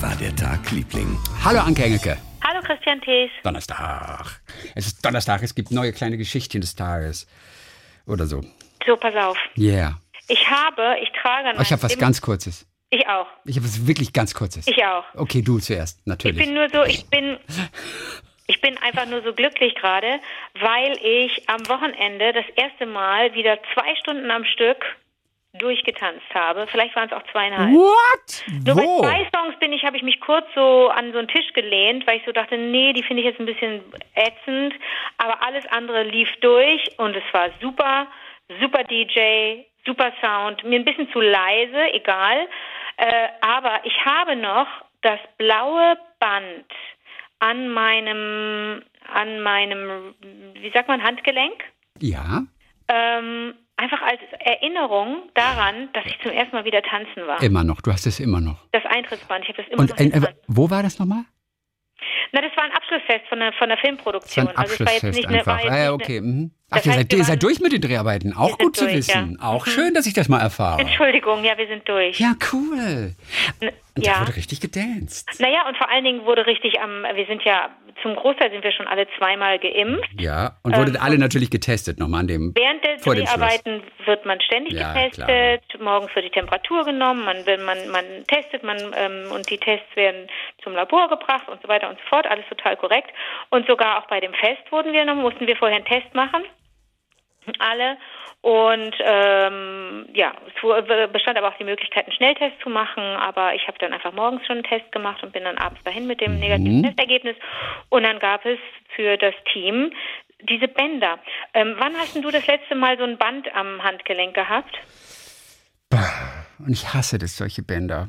Wie war der Tag, Liebling? Hallo Anke Engelke. Hallo Christian Thees. Donnerstag. Es ist Donnerstag, es gibt neue kleine Geschichten des Tages. Oder so. So, pass auf. Yeah. Ich habe, ich trage Oh, ich habe was ganz Kurzes. Ich auch. Ich habe was wirklich ganz Kurzes. Ich auch. Okay, du zuerst, Ich natürlich. bin nur so, ich bin, ich bin einfach nur so glücklich gerade, weil ich am Wochenende das erste Mal wieder zwei Stunden am Stück durchgetanzt habe. Vielleicht waren es auch zweieinhalb. What? Nur Wo? bei zwei Songs bin ich, habe ich mich kurz so an so einen Tisch gelehnt, weil ich so dachte, nee, die finde ich jetzt ein bisschen ätzend. Aber alles andere lief durch und es war super, super DJ, super Sound, mir ein bisschen zu leise, egal. Äh, aber ich habe noch das blaue Band an meinem, an meinem, wie sagt man, Handgelenk. Ja, Ähm, einfach als Erinnerung daran, dass ich zum ersten Mal wieder tanzen war. immer noch. Du hast es immer noch. Das Eintrittsband, ich habe das immer Und noch äh, Hand. wo war das nochmal? Na, das war ein Abschlussfest von der, von der Das war Filmproduktion. ein also war Abschlussfest eine, war einfach. Ah, ja, nicht okay. eine, Mhm. Ach, ihr seid, ihr seid durch mit den Dreharbeiten. Auch gut zu durch, wissen. ja. Auch Mhm. schön, dass ich das mal erfahre. Entschuldigung, ja, wir sind durch. Ja, cool. N- Und da ja. wurde richtig gedanced. Naja, und vor allen Dingen wurde richtig am, wir sind ja, zum Großteil sind wir schon alle zweimal geimpft. Ja, und wurdet alle natürlich getestet nochmal an dem. Während der Vor. Dreharbeiten wird man ständig Ja, getestet. Morgens wird die Temperatur genommen, man, will- man, man testet, man ähm, und die Tests werden zum Labor gebracht und so weiter und so fort. Alles total korrekt. Und sogar auch bei dem Fest wurden wir noch, mussten wir vorher einen Test machen. Alle. Und ähm, ja, es bestand aber auch die Möglichkeit, einen Schnelltest zu machen. Aber ich habe dann einfach morgens schon einen Test gemacht und bin dann abends dahin mit dem negativen Testergebnis. Und dann gab es für das Team diese Bänder. Ähm, wann hast denn du das letzte Mal so ein Band am Handgelenk gehabt? Und ich hasse das, solche Bänder.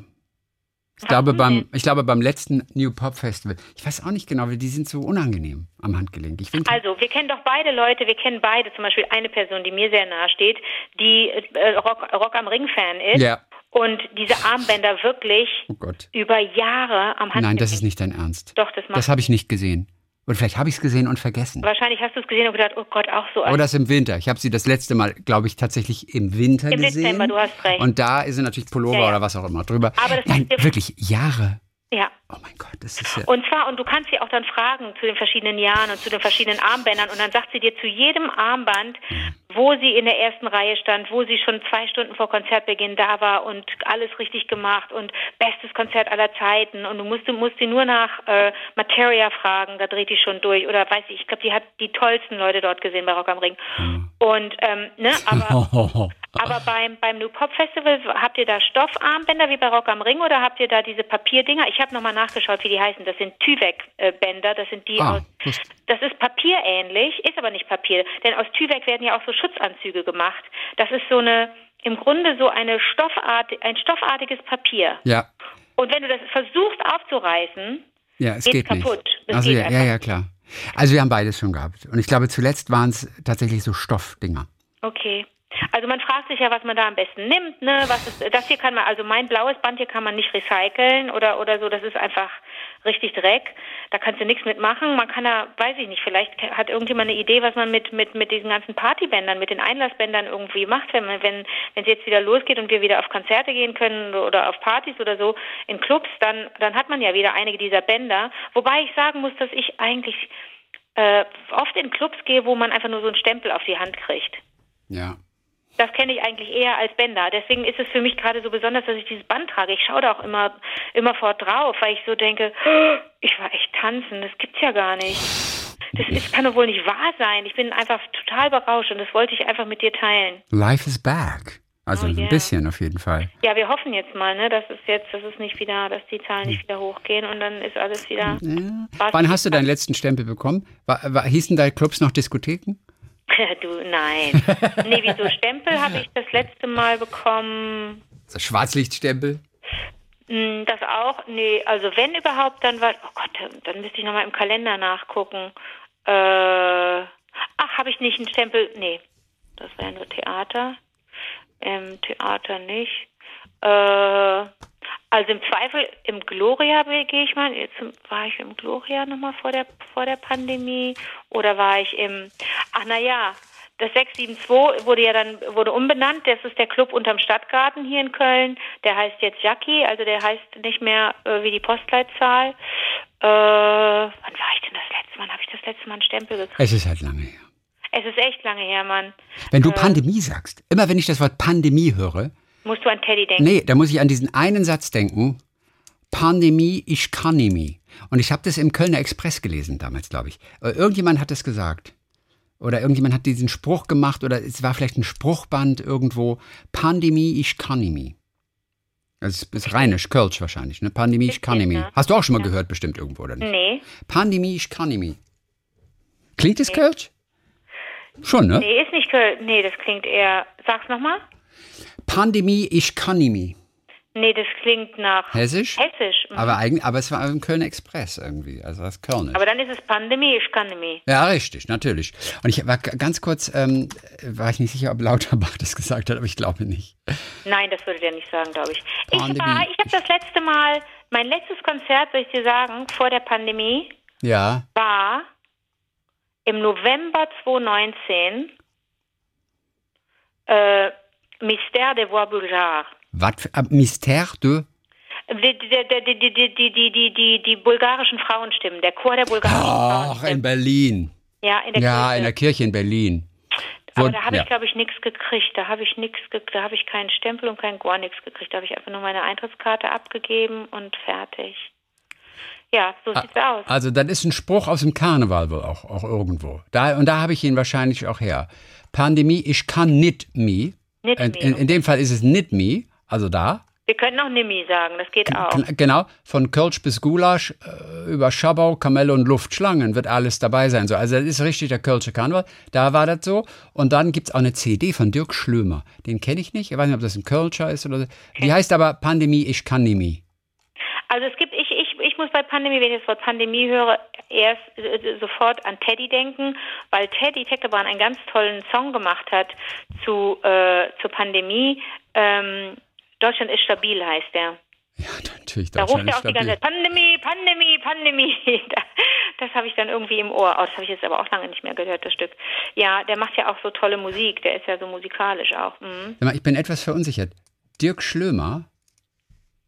Ich glaube, beim, ich glaube, beim letzten New Pop Festival, ich weiß auch nicht genau, weil die sind so unangenehm am Handgelenk. Ich finde, Also, wir kennen doch beide Leute, wir kennen beide, zum Beispiel eine Person, die mir sehr nahe steht, die äh, Rock, Rock am Ring-Fan ist Ja. und diese Armbänder wirklich oh Gott. über Jahre am Handgelenk. Nein, das ist nicht dein Ernst. Doch, das macht Das habe ich nicht gesehen. Oder vielleicht habe ich es gesehen und vergessen. Wahrscheinlich hast du es gesehen und gedacht, oh Gott, auch so. Oder es im Winter. Ich habe sie das letzte Mal, glaube ich, tatsächlich im Winter Im gesehen. Dezember, du hast recht. Und da ist sie natürlich Pullover Ja, ja. oder was auch immer drüber. Aber das Nein, wirklich Jahre. Ja. Oh mein Gott, das ist ja. Und zwar, und du kannst sie auch dann fragen zu den verschiedenen Jahren und zu den verschiedenen Armbändern und dann sagt sie dir zu jedem Armband, wo sie in der ersten Reihe stand, wo sie schon zwei Stunden vor Konzertbeginn da war und alles richtig gemacht und bestes Konzert aller Zeiten und du musst, du musst sie nur nach äh, Materia fragen, da dreht die schon durch oder weiß ich, ich glaube, die hat die tollsten Leute dort gesehen bei Rock am Ring. Und, ähm, ne, aber Aber beim, beim New Pop Festival, habt ihr da Stoffarmbänder wie bei Rock am Ring oder habt ihr da diese Papierdinger? Ich habe nochmal nachgeschaut, wie die heißen. Das sind Tyvek-Bänder. Das sind die Ah, aus. das- ist papierähnlich, ist aber nicht Papier. Denn aus Tyvek werden ja auch so Schutzanzüge gemacht. Das ist so eine, im Grunde so eine Stoffart, ein stoffartiges Papier. ja, Und wenn du das versuchst aufzureißen, ja, es geht nicht. kaputt. Das Also ja, ja, ja, klar. Also wir haben beides schon gehabt. Und ich glaube, zuletzt waren es tatsächlich so Stoffdinger. Okay. Also man fragt sich ja, was man da am besten nimmt, ne? Was ist, das hier kann man, also mein blaues Band hier kann man nicht recyceln oder oder so. Das ist einfach richtig Dreck. Da kannst du nichts mitmachen. Man kann da, weiß ich nicht, vielleicht hat irgendjemand eine Idee, was man mit mit mit diesen ganzen Partybändern, mit den Einlassbändern irgendwie macht, wenn man, wenn wenn es jetzt wieder losgeht und wir wieder auf Konzerte gehen können oder auf Partys oder so in Clubs, dann dann hat man ja wieder einige dieser Bänder. Wobei ich sagen muss, dass ich eigentlich äh, oft in Clubs gehe, wo man einfach nur so einen Stempel auf die Hand kriegt. Ja. Das kenne ich eigentlich eher als Bänder. Deswegen ist es für mich gerade so besonders, dass ich dieses Band trage. Ich schaue da auch immer, immer fort drauf, weil ich so denke, "Oh, ich war echt tanzen, das gibt's ja gar nicht. Das ist, kann doch wohl nicht wahr sein. Ich bin einfach total berauscht und das wollte ich einfach mit dir teilen. Life is back. Also Oh, ein yeah. bisschen auf jeden Fall. Ja, wir hoffen jetzt mal, ne, dass es jetzt, dass es nicht wieder, dass die Zahlen nicht wieder hochgehen und dann ist alles wieder. Ja. Wann hast du deinen letzten Stempel bekommen? War, war, hießen deine Clubs noch Diskotheken? du, nein. nee, wieso Stempel habe ich das letzte Mal bekommen? Also Schwarzlichtstempel? Mm, Das auch? Nee, also wenn überhaupt, dann war, oh Gott, dann- müsste ich nochmal im Kalender nachgucken. Äh, ach, habe ich nicht einen Stempel? Nee, das war ja nur Theater. Im Theater nicht. Äh, also im Zweifel im Gloria gehe ich mal. Jetzt war ich im Gloria nochmal vor der vor der Pandemie oder war ich im? Ach na ja, Das 672 wurde ja dann wurde umbenannt. Das ist der Club unterm Stadtgarten hier in Köln. Der heißt jetzt Jackie, also der heißt nicht mehr äh, wie die Postleitzahl. Äh, wann war ich denn das letzte Mal? Habe ich das letzte Mal einen Stempel gekriegt? Es ist halt lange her. Es ist echt lange her, Mann. Wenn du Pandemie sagst, immer wenn ich das Wort Pandemie höre, Musst du an Teddy denken? nee, da muss ich an diesen einen Satz denken. Pandemie, ich kann nie. Und ich habe das im Kölner Express gelesen damals, glaube ich. Äh, Irgendjemand hat das gesagt. Oder irgendjemand hat diesen Spruch gemacht, oder es war vielleicht ein Spruchband irgendwo. Pandemie, ich kann nie. Das ist, ist rheinisch, Kölsch wahrscheinlich, ne? Pandemie, ich kann nie. ja. Hast du auch schon mal gehört, bestimmt irgendwo, oder nicht? Nee. Pandemie, ich kann nie. Klingt es Kölsch? Schon, ne? Nee, ist nicht Köln. Nee, das klingt eher. Sag's nochmal. Pandemie, ich kann nie. Nee, das klingt nach Hessisch? Hessisch. Mhm. Aber eigentlich, aber es war im Kölner Express irgendwie, also das Kölnisch. Aber dann ist es Pandemie, ich kann nicht. Ja, richtig, natürlich. Und ich war ganz kurz, ähm, war ich nicht sicher, ob Lauterbach das gesagt hat, aber ich glaube nicht. Nein, das würde der nicht sagen, glaube ich. Ich Pandemie. war, ich habe das letzte Mal, mein letztes Konzert, soll ich dir sagen, vor der Pandemie, Ja, war im November 2019 äh, Mystère des Voix Bulgares. Was? Äh, mystère de? Die, die, die, bulgarischen Frauenstimmen, der Chor der bulgarischen Ach, Frauenstimmen. in Berlin. Ja, in der, ja, Kirche. In der Kirche in Berlin. Aber und, da habe ich, glaube ich, nichts gekriegt. Da habe ich nichts, da habe ich keinen Stempel und kein gar nichts gekriegt. Da habe ich einfach nur meine Eintrittskarte abgegeben und fertig. Ja, so sieht's ah, aus. Also, das ist ein Spruch aus dem Karneval wohl auch, auch irgendwo. Da, und da habe ich ihn wahrscheinlich auch her. Pandemie, ich kann nicht me. Nicht in, in, in dem Fall ist es nicht me, also da. Wir können auch Nimi sagen, das geht auch. Gen- Genau, von Kölsch bis Gulasch, äh, über Schabau, Kamelle und Luftschlangen wird alles dabei sein. So, also das ist richtig der Kölsche Karneval. Da war das so. Und dann gibt's auch eine CD von Dirk Schlömer. Den kenne ich nicht. Ich weiß nicht, ob das ein Kölscher ist oder so. Die heißt aber Pandemie, ich kann mehr. Also es gibt, muss bei Pandemie, wenn ich das Wort Pandemie höre, erst äh, sofort an Teddy denken, weil Teddy Tecklebrand einen ganz tollen Song gemacht hat zu, äh, zur Pandemie. Ähm, Deutschland ist stabil, heißt der. Ja, natürlich. Da ruft er auch die ganze stabil. Zeit, Pandemie, Pandemie, Pandemie. Da- Das habe ich dann irgendwie im Ohr. Oh, das habe ich jetzt aber auch lange nicht mehr gehört, das Stück. Ja, der macht ja auch so tolle Musik. Der ist ja so musikalisch auch. Mhm. Ich bin etwas verunsichert. Dirk Schlömer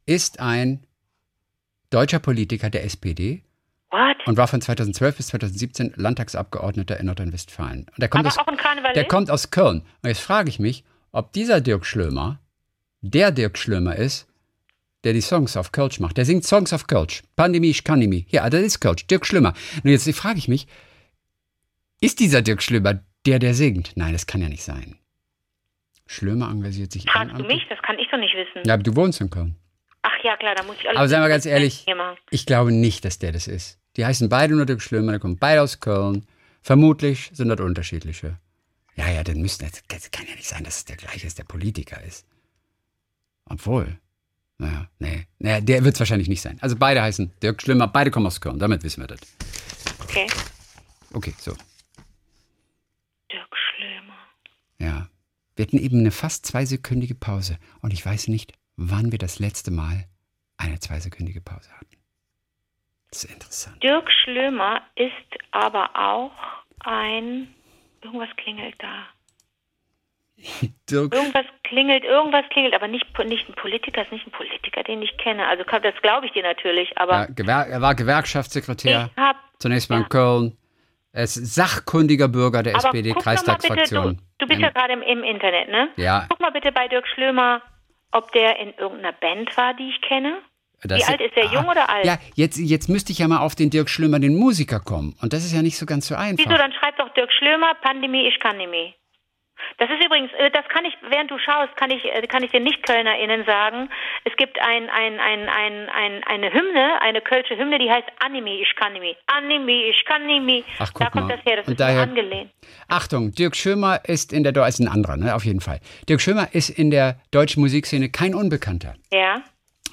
ist ein deutscher Politiker der SPD What? und war von 2012 bis 2017 Landtagsabgeordneter in Nordrhein-Westfalen. Und der kommt Aber aus, auch ein Karnevalist? Der kommt aus Köln. Und jetzt frage ich mich, ob dieser Dirk Schlömer der Dirk Schlömer ist, der die Songs auf Kölsch macht. Der singt Songs auf Kölsch. Pandemie, ich kann nicht Ja, das ist Kölsch. Dirk Schlömer. Und jetzt frage ich mich, ist dieser Dirk Schlömer der, der singt? Nein, das kann ja nicht sein. Schlömer engagiert sich Fragst du mich? Das kann ich doch nicht wissen. Ja, aber du wohnst in Köln. Ja, klar, da muss ich alles. Aber seien wir ganz ehrlich, ich glaube nicht, dass der das ist. Die heißen beide nur Dirk Schlömer, die kommen beide aus Köln. Vermutlich sind das unterschiedliche. Ja, ja, dann müssten das, das kann ja nicht sein, dass es der gleiche ist, der Politiker ist. Obwohl. Naja, nee. Naja, der wird es wahrscheinlich nicht sein. Also beide heißen Dirk Schlömer, beide kommen aus Köln, damit wissen wir das. Okay. Okay, so. Dirk Schlömer. Ja. Wir hatten eben eine fast zweisekündige Pause und ich weiß nicht, wann wir das letzte Mal eine zweisekündige Pause hatten. Das ist interessant. Dirk Schlömer ist aber auch ein. Irgendwas klingelt da. Dirk, Irgendwas klingelt, irgendwas klingelt, aber nicht, nicht ein Politiker, ist nicht ein Politiker, den ich kenne. Also das glaube ich dir natürlich, ja, aber Gewer er war Gewerkschaftssekretär. habe. Zunächst mal in Ja. Köln. Er ist sachkundiger Bürger der SPD-Kreistagsfraktion. du, du bist ja gerade im, im Internet, ne? Ja. Guck mal bitte bei Dirk Schlömer, ob der in irgendeiner Band war, die ich kenne. Das- Wie alt ist der, jung oder alt? Ja, jetzt, jetzt müsste ich ja mal auf den Dirk Schlömer, den Musiker, kommen. Und das ist ja nicht so ganz so einfach. Wieso, dann schreib doch Dirk Schlömer, Pandemie, ich kann nicht mehr. Das ist übrigens, äh, das kann ich, während du schaust, kann ich, äh, kann ich den Nicht-KölnerInnen sagen, es gibt ein, ein, ein, ein, ein, eine Hymne, eine kölsche Hymne, die heißt Anime, ich kann nicht. Anime, ich kann nicht. Ach, guck da kommt mal. das her, das Und ist daher- angelehnt. Achtung, Dirk Schömer ist in der, ist ein anderer, ne, auf jeden Fall. Dirk Schömer ist in der deutschen Musikszene kein Unbekannter. Ja?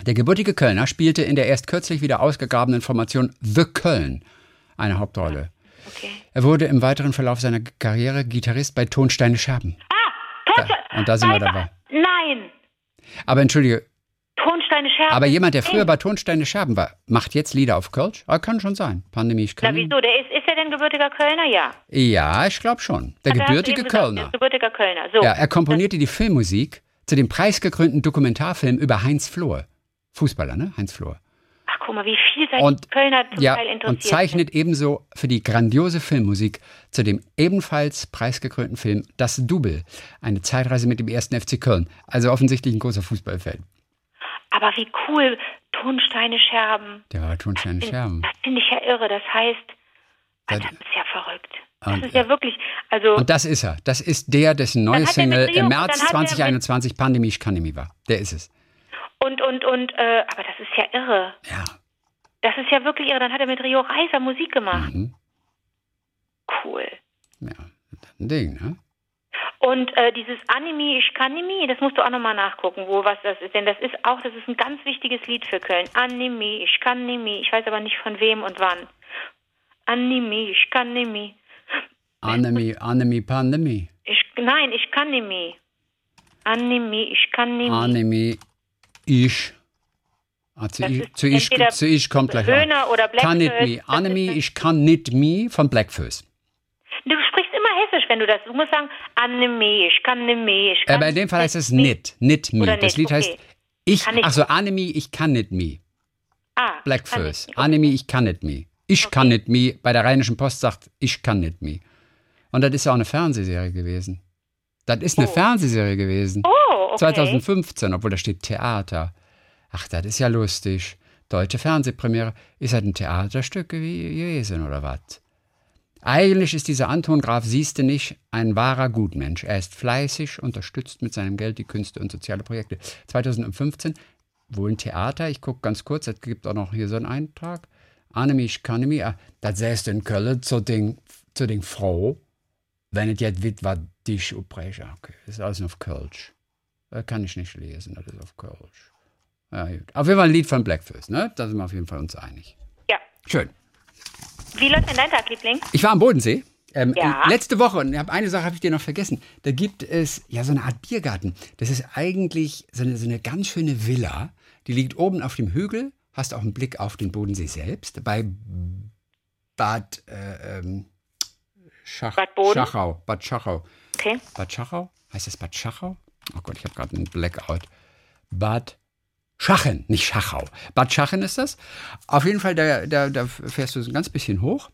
Der gebürtige Kölner spielte in der erst kürzlich wieder ausgegrabenen Formation The Köln eine Hauptrolle. Okay. Er wurde im weiteren Verlauf seiner Karriere Gitarrist bei Tonsteine Scherben. Ah, Tonsteine. und da sind wir dabei. Nein, Aber entschuldige, Tonsteine Scherben. aber jemand, der früher bei Tonsteine Scherben war, macht jetzt Lieder auf Kölsch? Ah, kann schon sein. Pandemie, ich Na kann. wieso, der ist, ist er denn gebürtiger Kölner? Ja. Ja, ich glaube schon. Der er- du gebürtige gesagt, Kölner. der Gebürtiger Kölner. So. Ja, er komponierte die Filmmusik zu dem preisgekrönten Dokumentarfilm über Heinz Flohr. Fußballer, ne? Heinz Flohr. Ach, guck mal, wie vielseitig Und, Kölner zum ja, Teil interessiert und zeichnet ebenso für die grandiose Filmmusik zu dem ebenfalls preisgekrönten Film Das Double, eine Zeitreise mit dem ersten FC Köln. Also offensichtlich ein großer Fußballfan. sind. Aber wie cool, Tonsteine Scherben. Der war Tonsteine Scherben. Das finde ich ja irre. Das heißt, Das- das ist ja verrückt. Das Und, ist ja wirklich, also Und das ist er. Das ist der, dessen neue Single im März dann hat er mit- 2021 Pandemie ich kann nicht mehr war. Der ist es. Und und und, äh, aber das ist ja irre. Ja. Das ist ja wirklich irre. Dann hat er mit Rio Reiser Musik gemacht. Mhm. Cool. Ja, ein Ding, ne? Und äh, dieses Anime, ich kann Anime, das musst du auch nochmal nachgucken, wo was das ist. Denn das ist auch, das ist ein ganz wichtiges Lied für Köln. Anime, ich kann Anime. Ich weiß aber nicht von wem und wann. Anime, ich kann Anime. Anime, Anime, Pandemie. Ich, nein, ich kann Anime. Anime, ich kann Anime. Anime, ich. Ah, zu, ich, zu, ich, zu ich kommt gleich Höhner oder Kann nicht Anime, ist- ich kann nicht me von Blackfist. Du sprichst immer hessisch, wenn du das. Du musst sagen, Anime, ich kann Anime, ich kann Aber in dem Fall heißt es nicht, nicht me. Oder Das nicht, Lied okay. heißt ich, also Anime, ich kann nicht me. Ah, kann Blackfist. ich. Anime, ich kann nicht me. Ich kann nicht me. Bei der Rheinischen Post sagt, ich kann nicht me. Und das ist ja auch eine Fernsehserie gewesen. Das ist eine Oh. Fernsehserie gewesen. Oh, okay. 2015, obwohl da steht Theater. Ach, das ist ja lustig. Deutsche Fernsehpremiere. Ist das ein Theaterstück gew- gewesen oder was? Eigentlich ist dieser Anton Graf Sieste nicht ein wahrer Gutmensch. Er ist fleißig, unterstützt mit seinem Geld die Künste und soziale Projekte. 2015 wohl ein Theater. Ich gucke ganz kurz, es gibt auch noch hier so einen Eintrag. Annemie, ich kann mich, ah, das säßt in Köln zu den, zu den Frau, wenn es jetzt wird, was dich upbrechen. Okay, das ist alles auf Kölsch. Das kann ich nicht lesen, das ist auf Kölsch. Ja, gut. Auf jeden Fall ein Lied von Blackfist, ne? Da sind wir auf jeden Fall uns einig. Ja. Schön. Wie läuft denn dein Tag, Liebling? Ich war am Bodensee. Ähm, Ja. Letzte Woche, und hab- eine Sache habe ich dir noch vergessen. Da gibt es ja so eine Art Biergarten. Das ist eigentlich so eine, so eine ganz schöne Villa. Die liegt oben auf dem Hügel. Hast auch einen Blick auf den Bodensee selbst. Bei Bad äh, ähm, Schach, Bad Boden? Schachau. Bad Schachau. Okay. Bad Schachau? Heißt das Bad Schachau? Oh Gott, ich habe gerade einen Blackout. Bad Schachen, nicht Schachau. Bad Schachen ist das. Auf jeden Fall, da, da, da fährst du so ein ganz bisschen hoch.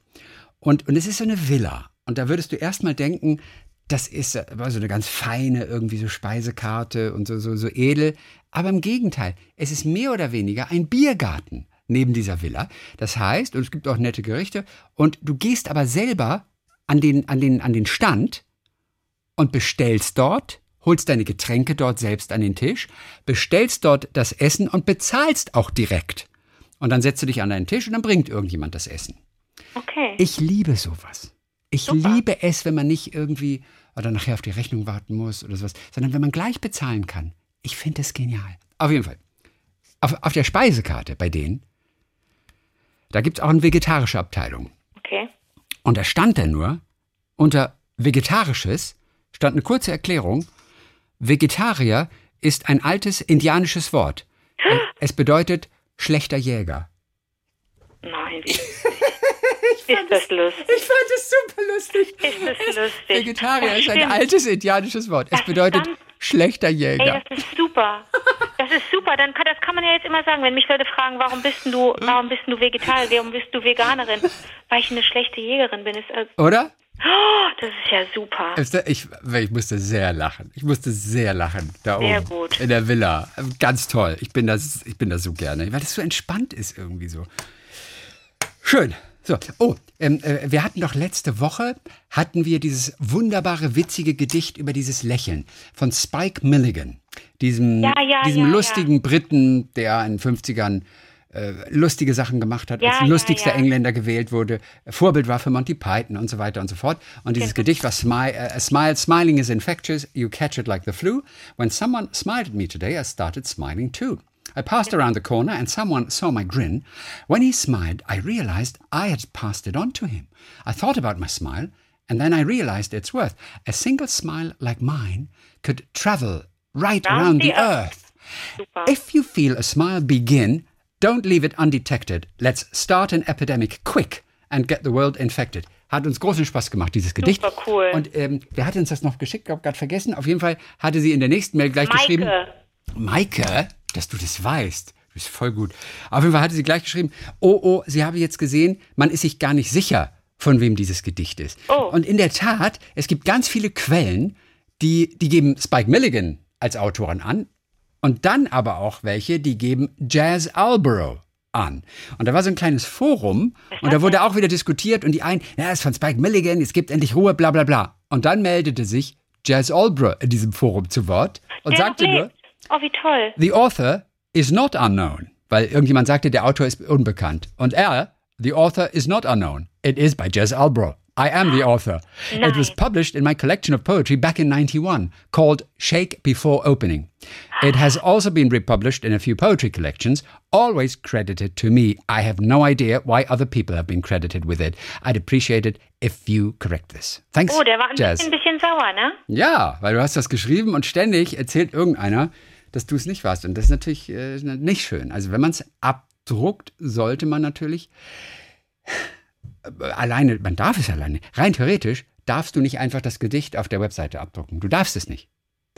Und, und es ist so eine Villa. Und da würdest du erstmal denken, das ist äh, so eine ganz feine, irgendwie so Speisekarte und so, so, so edel. Aber im Gegenteil, es ist mehr oder weniger ein Biergarten neben dieser Villa. Das heißt, und es gibt auch nette Gerichte, und du gehst aber selber an den, an den, an den Stand und bestellst dort, holst deine Getränke dort selbst an den Tisch, bestellst dort das Essen und bezahlst auch direkt. Und dann setzt du dich an deinen Tisch und dann bringt irgendjemand das Essen. Okay. Ich liebe sowas. Ich Super. liebe es, wenn man nicht irgendwie oder nachher auf die Rechnung warten muss oder sowas, sondern wenn man gleich bezahlen kann. Ich finde das genial. Auf jeden Fall. Auf, auf der Speisekarte bei denen, da gibt es auch eine vegetarische Abteilung. okay. Und da stand dann nur, unter Vegetarisches stand eine kurze Erklärung. Vegetarier ist ein altes indianisches Wort. Es bedeutet schlechter Jäger. Nein, wie ist das lustig? Ich fand es super lustig. Ist das lustig? Vegetarier Das ist ein altes indianisches Wort. Es Das bedeutet schlechter Ey, Jäger. das ist super. Das ist super. Dann kann, das kann man ja jetzt immer sagen, wenn mich Leute fragen, warum bist du, warum bist du Vegetarier, warum bist du Veganerin? Weil ich eine schlechte Jägerin bin. Ist, also, Oder? Oh, das ist ja super. Ich, ich musste sehr lachen. Ich musste sehr lachen. Da Sehr oben. gut. In der Villa. Ganz toll. Ich bin das, ich bin das so gerne. Weil das so entspannt ist irgendwie so. Schön. So, oh, ähm, äh, wir hatten doch letzte Woche, hatten wir dieses wunderbare, witzige Gedicht über dieses Lächeln von Spike Milligan. Diesem, Ja, ja, diesem ja. lustigen Briten, der in den 50ern äh, lustige Sachen gemacht hat, Ja, als ja, lustigster ja. Engländer gewählt wurde, Vorbild war für Monty Python und so weiter und so fort. Und dieses Gedicht war Smile, äh, a smile, smiling is infectious, you catch it like the flu. When someone smiled at me today, I started smiling too. I passed around the corner and someone saw my grin. When he smiled, I realized I had passed it on to him. I thought about my smile and then I realized its worth. A single smile like mine could travel right Round around the earth. If you feel a smile begin, don't leave it undetected. Let's start an epidemic quick and get the world infected. Hat uns großen Spaß gemacht, dieses Gedicht. Super cool. Und ähm, wer hat uns das noch geschickt? Ich habe gerade vergessen. Auf jeden Fall hatte sie in der nächsten Mail gleich Maike. geschrieben. Maike, dass du das weißt. Du bist voll gut. Auf jeden Fall hatte sie gleich geschrieben, oh, oh, sie habe jetzt gesehen, man ist sich gar nicht sicher, von wem dieses Gedicht ist. Oh. Und in der Tat, es gibt ganz viele Quellen, die, die geben Spike Milligan als Autorin an und dann aber auch welche, die geben Jazz Alborough an. Und da war so ein kleines Forum und da wurde auch wieder diskutiert und die einen, ja, ist von Spike Milligan, es gibt endlich Ruhe, bla bla bla. Und dann meldete sich Jazz Alborough in diesem Forum zu Wort und Der sagte nur. Oh, wie toll. The author is not unknown. Weil irgendjemand sagte, der Autor ist unbekannt. Und er, the author is not unknown. It is by Jez Albro. I am the author. It was published in my collection of poetry back in 91 called Shake Before Opening. It has also been republished in a few poetry collections, always credited to me. I have no idea why other people have been credited with it. I'd appreciate it if you correct this. Thanks, Oh, der war ein Jazz. bisschen, bisschen sauer, ne? Ja, weil du hast das geschrieben und ständig erzählt irgendeiner, dass du es nicht warst. Und das ist natürlich äh, nicht schön. Also wenn man es abdruckt, sollte man natürlich alleine, man darf es alleine. Rein theoretisch darfst du nicht einfach das Gedicht auf der Webseite abdrucken. Du darfst es nicht.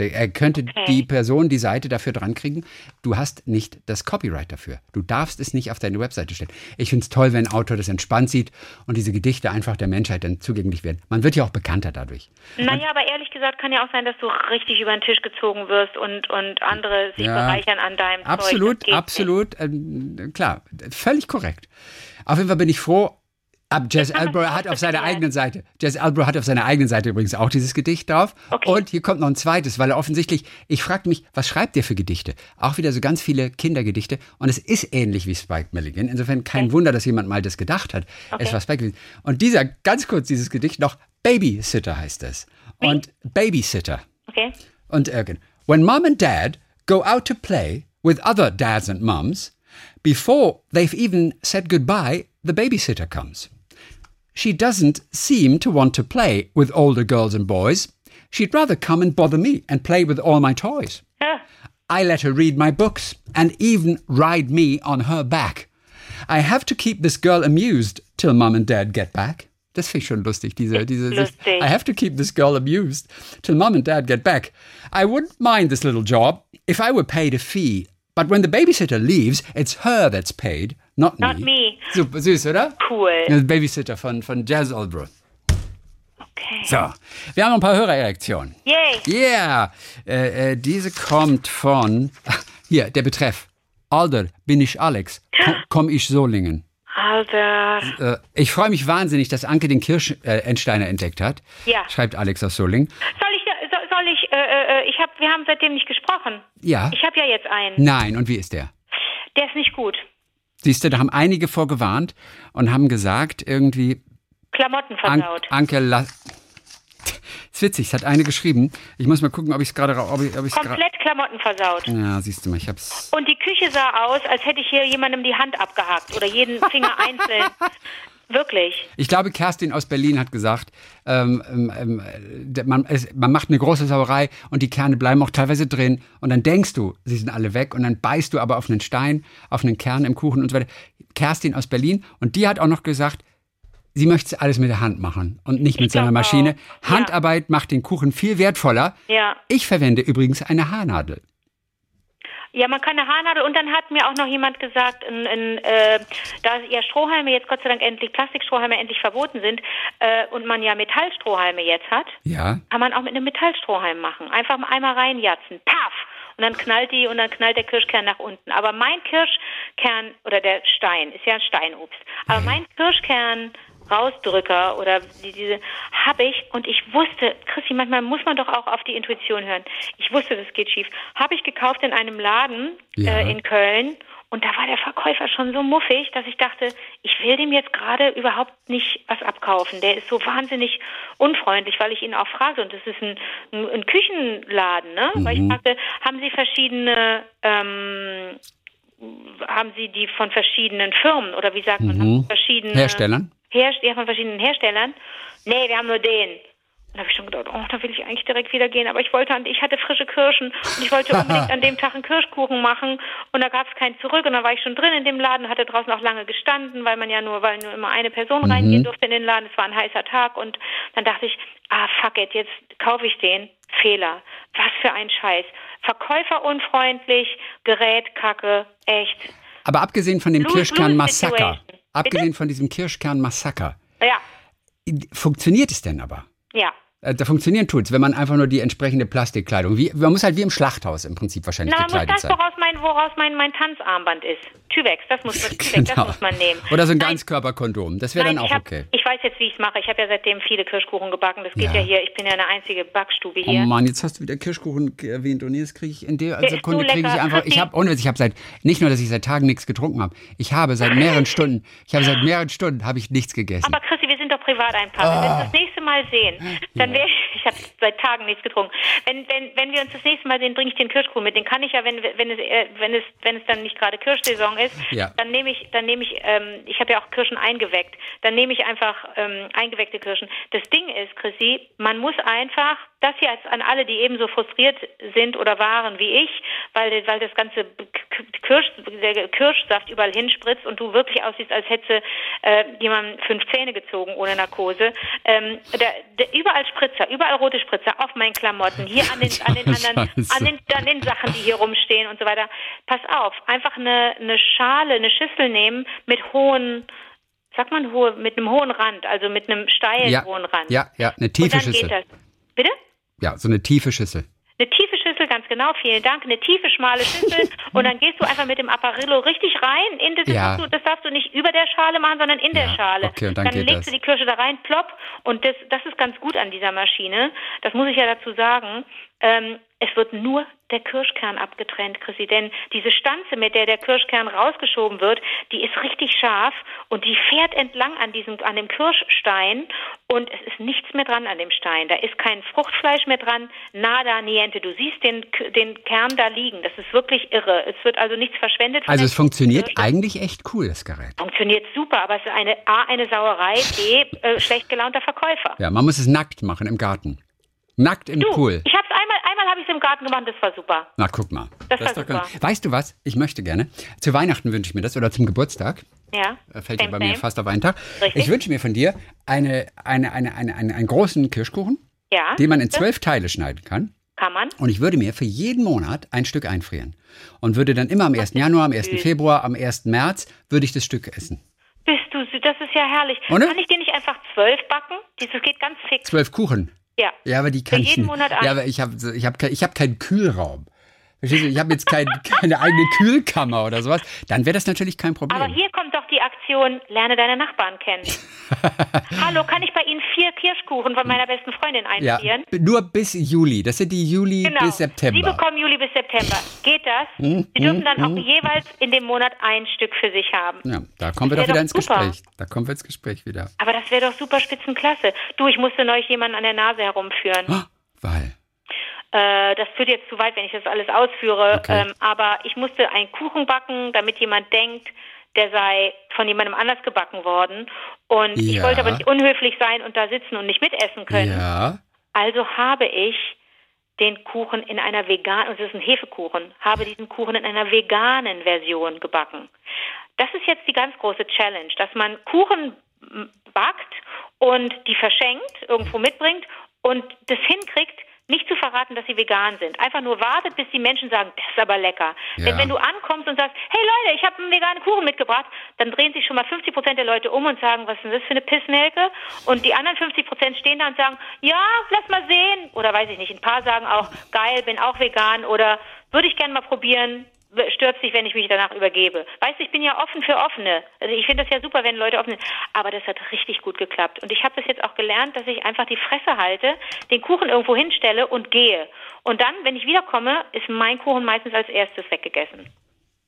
Er könnte Okay. die Person die Seite dafür dran kriegen. Du hast nicht das Copyright dafür. Du darfst es nicht auf deine Webseite stellen. Ich finde es toll, wenn ein Autor das entspannt sieht und diese Gedichte einfach der Menschheit dann zugänglich werden. Man wird ja auch bekannter dadurch. Naja, aber ehrlich gesagt kann ja auch sein, dass du richtig über den Tisch gezogen wirst und, und andere sich Ja. bereichern an deinem. Absolut, absolut, ähm, klar, völlig korrekt. Auf jeden Fall bin ich froh. Ab man Albro hat auf seiner eigenen Seite, Jazz Albro hat auf seiner eigenen Seite übrigens auch dieses Gedicht drauf. Okay. Und hier kommt noch ein zweites, weil er offensichtlich, ich fragte mich, was schreibt der für Gedichte? Auch wieder so ganz viele Kindergedichte. Und es ist ähnlich wie Spike Milligan. Insofern kein Wunder, dass jemand mal das gedacht hat. Es war Spike Milligan. Und dieser, ganz kurz dieses Gedicht noch, Babysitter heißt es. Und Babysitter. Okay. Und Ergen. When mom and dad go out to play with other dads and mums, before they've even said goodbye, the babysitter comes. She doesn't seem to want to play with older girls and boys. She'd rather come and bother me and play with all my toys. I let her read my books and even ride me on her back. I have to keep this girl amused till mom and dad get back. Das finde ich schon lustig, diese, diese, lustig. I have to keep this girl amused till mom and dad get back. I wouldn't mind this little job if I were paid a fee. But when the babysitter leaves, it's her that's paid, not, Not me. Super süß, oder? Cool. Der Babysitter von, von Jazz Albro. Okay. So, wir haben noch ein paar Hörererektionen. Yay. Yeah, äh, äh, diese kommt von, hier, der Betreff. Alter, bin ich Alex, komm, komm ich Solingen. Alter. Äh, ich freue mich wahnsinnig, dass Anke den Kirschentsteiner entdeckt hat. Ja. Schreibt Alex aus Solingen. Soll ich, soll, soll ich, äh, äh, ich hab, wir haben seitdem nicht gesprochen. Ja. Ich habe ja jetzt einen. Nein, und wie ist der? Der ist nicht gut. Siehst du, da haben einige vorgewarnt und haben gesagt, irgendwie, Klamotten An versaut. Anke, la ist witzig, es hat eine geschrieben. Ich muss mal gucken, ob ich es gerade, ob ich, ob Komplett Klamotten versaut. ja, siehst du mal, ich hab's, Und die Küche sah aus, als hätte ich hier jemandem die Hand abgehackt oder jeden Finger einzeln. Wirklich. Ich glaube, Kerstin aus Berlin hat gesagt, ähm, ähm, ähm, man, es, man macht eine große Sauerei und die Kerne bleiben auch teilweise drin. Und dann denkst du, sie sind alle weg und dann beißt du aber auf einen Stein, auf einen Kern im Kuchen und so weiter. Kerstin aus Berlin und die hat auch noch gesagt, sie möchte alles mit der Hand machen und nicht mit so einer glaub Maschine. auch. Ja. Handarbeit macht den Kuchen viel wertvoller. Ja. Ich verwende übrigens eine Haarnadel. Ja, man kann eine Haarnadel und dann hat mir auch noch jemand gesagt, in, in, äh, da ja Strohhalme jetzt Gott sei Dank endlich, Plastikstrohhalme endlich verboten sind äh, und man ja Metallstrohhalme jetzt hat, Ja, kann man auch mit einem Metallstrohhalm machen. Einfach mal einmal reinjatzen, paff! Und dann knallt die und dann knallt der Kirschkern nach unten. Aber mein Kirschkern oder der Stein ist ja ein Steinobst. Aber mein Kirschkern Rausdrücker oder die, diese habe ich und ich wusste, Christi, manchmal muss man doch auch auf die Intuition hören. Ich wusste, das geht schief. Habe ich gekauft in einem Laden Ja. äh, in Köln und da war der Verkäufer schon so muffig, dass ich dachte, ich will dem jetzt gerade überhaupt nicht was abkaufen. Der ist so wahnsinnig unfreundlich, weil ich ihn auch fragte, und das ist ein, ein, ein Küchenladen, ne? Weil ich fragte, haben Sie verschiedene, ähm, haben Sie die von verschiedenen Firmen oder wie sagt man, Sie verschiedene Herstellern? Herst ja, von verschiedenen Herstellern. Nee, wir haben nur den. dann habe ich schon gedacht, oh, da will ich eigentlich direkt wieder gehen. Aber ich wollte, ich hatte frische Kirschen und ich wollte unbedingt an dem Tag einen Kirschkuchen machen und da gab es keinen zurück und dann war ich schon drin in dem Laden, hatte draußen auch lange gestanden, weil man ja nur, weil nur immer eine Person mhm. reingehen durfte in den Laden. Es war ein heißer Tag und dann dachte ich, ah fuck it, jetzt kaufe ich den. Fehler. Was für ein Scheiß. Verkäufer unfreundlich, Gerät kacke, echt. Aber abgesehen von dem Kirschkern-Massaker, abgesehen von diesem Kirschkern-Massaker, ja. funktioniert es denn aber? Ja. Äh, da funktionieren tut's, wenn man einfach nur die entsprechende Plastikkleidung, wie, man muss halt wie im Schlachthaus im Prinzip wahrscheinlich Na, gekleidet muss das, woraus mein, woraus mein, mein Tanzarmband ist. Tyvex, das muss, man, Tyvex, genau. das muss man nehmen. Oder so ein Ganzkörperkondom, das wäre dann auch hab, okay. Ich weiß jetzt, wie ich es mache. Ich habe ja seitdem viele Kirschkuchen gebacken. Das geht ja. ja. hier, ich bin ja eine einzige Backstube hier. Oh Mann, jetzt hast du wieder Kirschkuchen erwähnt und jetzt kriege ich in der Sekunde kriege ich einfach, ich habe, ohne ich habe seit, nicht nur, dass ich seit Tagen nichts getrunken habe, ich habe seit mehreren Stunden, ich habe seit mehreren Stunden, habe ich nichts gegessen. Aber Christi, wir privat ein Paar. Wenn wir uns das nächste Mal sehen, dann wäre ich, ich habe seit Tagen nichts getrunken. Wenn, wenn, wenn wir uns das nächste Mal sehen, bringe ich den Kirschkuchen mit. Den kann ich ja, wenn, wenn, es, äh, wenn, es, wenn es dann nicht gerade Kirschsaison ist, ja. dann nehme ich, dann nehme ich, ähm, ich habe ja auch Kirschen eingeweckt, dann nehme ich einfach ähm, eingeweckte Kirschen. Das Ding ist, Chrissy, man muss einfach das hier als an alle, die ebenso frustriert sind oder waren wie ich, weil, weil das ganze Kirsch, der Kirschsaft überall hinspritzt und du wirklich aussiehst, als hätte äh, jemand fünf Zähne gezogen ohne Narkose. Ähm, der, der, überall Spritzer, überall rote Spritzer auf meinen Klamotten, hier an den, an den anderen, an den, an den Sachen, die hier rumstehen und so weiter. Pass auf, einfach eine, eine Schale, eine Schüssel nehmen mit hohen sagt man hohe, mit einem hohen Rand, also mit einem steilen ja, hohen Rand. Ja, ja, eine tiefe Schüssel. Bitte? Ja, so eine tiefe Schüssel. Eine tiefe genau, vielen Dank. Eine tiefe, schmale Schüssel. und dann gehst du einfach mit dem Apparillo richtig rein. In das, ja. das darfst du nicht über der Schale machen, sondern in ja. der Schale. Okay, und dann, dann legst das. du die Kirsche da rein, plopp. Und das, das ist ganz gut an dieser Maschine. Das muss ich ja dazu sagen. Ähm, es wird nur der Kirschkern abgetrennt, Chrissy. Denn diese Stanze, mit der der Kirschkern rausgeschoben wird, die ist richtig scharf und die fährt entlang an diesem, an dem Kirschstein und es ist nichts mehr dran an dem Stein. Da ist kein Fruchtfleisch mehr dran, nada, niente. Du siehst den, den Kern da liegen. Das ist wirklich irre. Es wird also nichts verschwendet. Also es funktioniert Kirsche. eigentlich echt cool, das Gerät. Funktioniert super, aber es ist eine A, eine Sauerei, B, äh, schlecht gelaunter Verkäufer. Ja, man muss es nackt machen im Garten. Nackt im du, Pool. Ich einmal habe ich es im Garten gemacht, das war super. Na, guck mal. Das, das war super. Ganz, weißt du was? Ich möchte gerne. Zu Weihnachten wünsche ich mir das oder zum Geburtstag. Ja. Fällt ja bei same. mir fast auf einen Tag. Richtig. Ich wünsche mir von dir eine, eine, eine, eine, eine, einen großen Kirschkuchen, ja, den man in zwölf Teile schneiden kann. Kann man. Und ich würde mir für jeden Monat ein Stück einfrieren. Und würde dann immer am 1. Januar, am 1. Februar, am 1. März, würde ich das Stück essen. Bist du, das ist ja herrlich. Oder? Kann ich dir nicht einfach zwölf backen? Das geht ganz fix. Zwölf Kuchen. Ja. Ja, aber die kann Für jeden ich nicht. Monat ein. Ja, aber ich habe ich hab, ich hab keinen Kühlraum. Verstehst du? Ich habe jetzt kein, keine eigene Kühlkammer oder sowas. Dann wäre das natürlich kein Problem. Aber hier kommt die Aktion, lerne deine Nachbarn kennen. Hallo, kann ich bei Ihnen vier Kirschkuchen von meiner besten Freundin einfrieren? Ja, nur bis Juli. Das sind die Juli genau. bis September. Sie bekommen Juli bis September. Geht das? Hm, Sie dürfen hm, dann auch hm. jeweils in dem Monat ein Stück für sich haben. Ja, da kommen wir doch wieder doch ins super. Gespräch. Da kommen wir ins Gespräch wieder. Aber das wäre doch super spitzenklasse. Du, ich musste neulich jemanden an der Nase herumführen. Ah, weil. Äh, das führt jetzt zu weit, wenn ich das alles ausführe. Okay. Ähm, aber ich musste einen Kuchen backen, damit jemand denkt, der sei von jemandem anders gebacken worden. Und ich Ja. wollte aber nicht unhöflich sein und da sitzen und nicht mitessen können. Ja. Also habe ich den Kuchen in einer veganen, und es ist ein Hefekuchen, habe diesen Kuchen in einer veganen Version gebacken. Das ist jetzt die ganz große Challenge, dass man Kuchen backt und die verschenkt, irgendwo mitbringt und das hinkriegt, nicht zu verraten, dass sie vegan sind. Einfach nur wartet, bis die Menschen sagen, das ist aber lecker. Ja. Denn wenn du ankommst und sagst, hey Leute, ich habe einen veganen Kuchen mitgebracht, dann drehen sich schon mal 50 Prozent der Leute um und sagen, was ist denn das für eine Pissnelke? Und die anderen 50 Prozent stehen da und sagen, ja, lass mal sehen. Oder weiß ich nicht, ein paar sagen auch, geil, bin auch vegan oder würde ich gerne mal probieren, stört sich, wenn ich mich danach übergebe. Weißt du, ich bin ja offen für Offene. Also ich finde das ja super, wenn Leute offen sind. Aber das hat richtig gut geklappt. Und ich habe das jetzt auch gelernt, dass ich einfach die Fresse halte, den Kuchen irgendwo hinstelle und gehe. Und dann, wenn ich wiederkomme, ist mein Kuchen meistens als erstes weggegessen.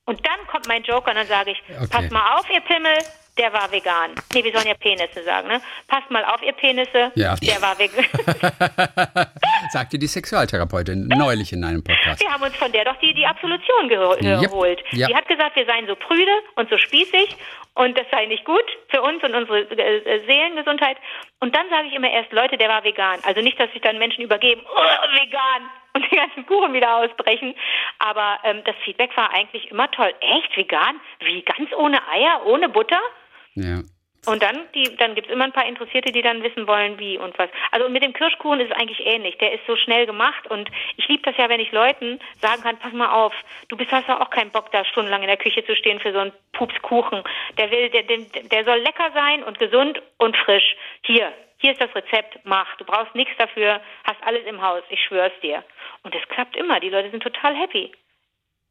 Und dann kommt mein Joker und dann sage ich, Okay. pass mal auf, ihr Pimmel, der war vegan. Nee, wir sollen ja Penisse sagen, ne? Passt mal auf, ihr Penisse, Ja. der war vegan. Sagte die Sexualtherapeutin neulich in einem Podcast. Wir haben uns von der doch die, die Absolution geho- Yep. geholt. Ja. Die hat gesagt, wir seien so prüde und so spießig und das sei nicht gut für uns und unsere äh, Seelengesundheit. Und dann sage ich immer erst, Leute, der war vegan. Also nicht, dass sich dann Menschen übergeben, oh, vegan und den ganzen Kuchen wieder ausbrechen. Aber ähm, das Feedback war eigentlich immer toll. Echt vegan? Wie ganz ohne Eier, ohne Butter? Ja. Und dann, dann gibt es immer ein paar Interessierte, die dann wissen wollen, wie und was. Also mit dem Kirschkuchen ist es eigentlich ähnlich. Der ist so schnell gemacht und ich liebe das ja, wenn ich Leuten sagen kann, pass mal auf, du bist hast auch keinen Bock, da stundenlang in der Küche zu stehen für so einen Pupskuchen. Der will, der, der, der soll lecker sein und gesund und frisch. Hier, hier ist das Rezept, mach. Du brauchst nichts dafür, hast alles im Haus, ich schwör's dir. Und es klappt immer, die Leute sind total happy.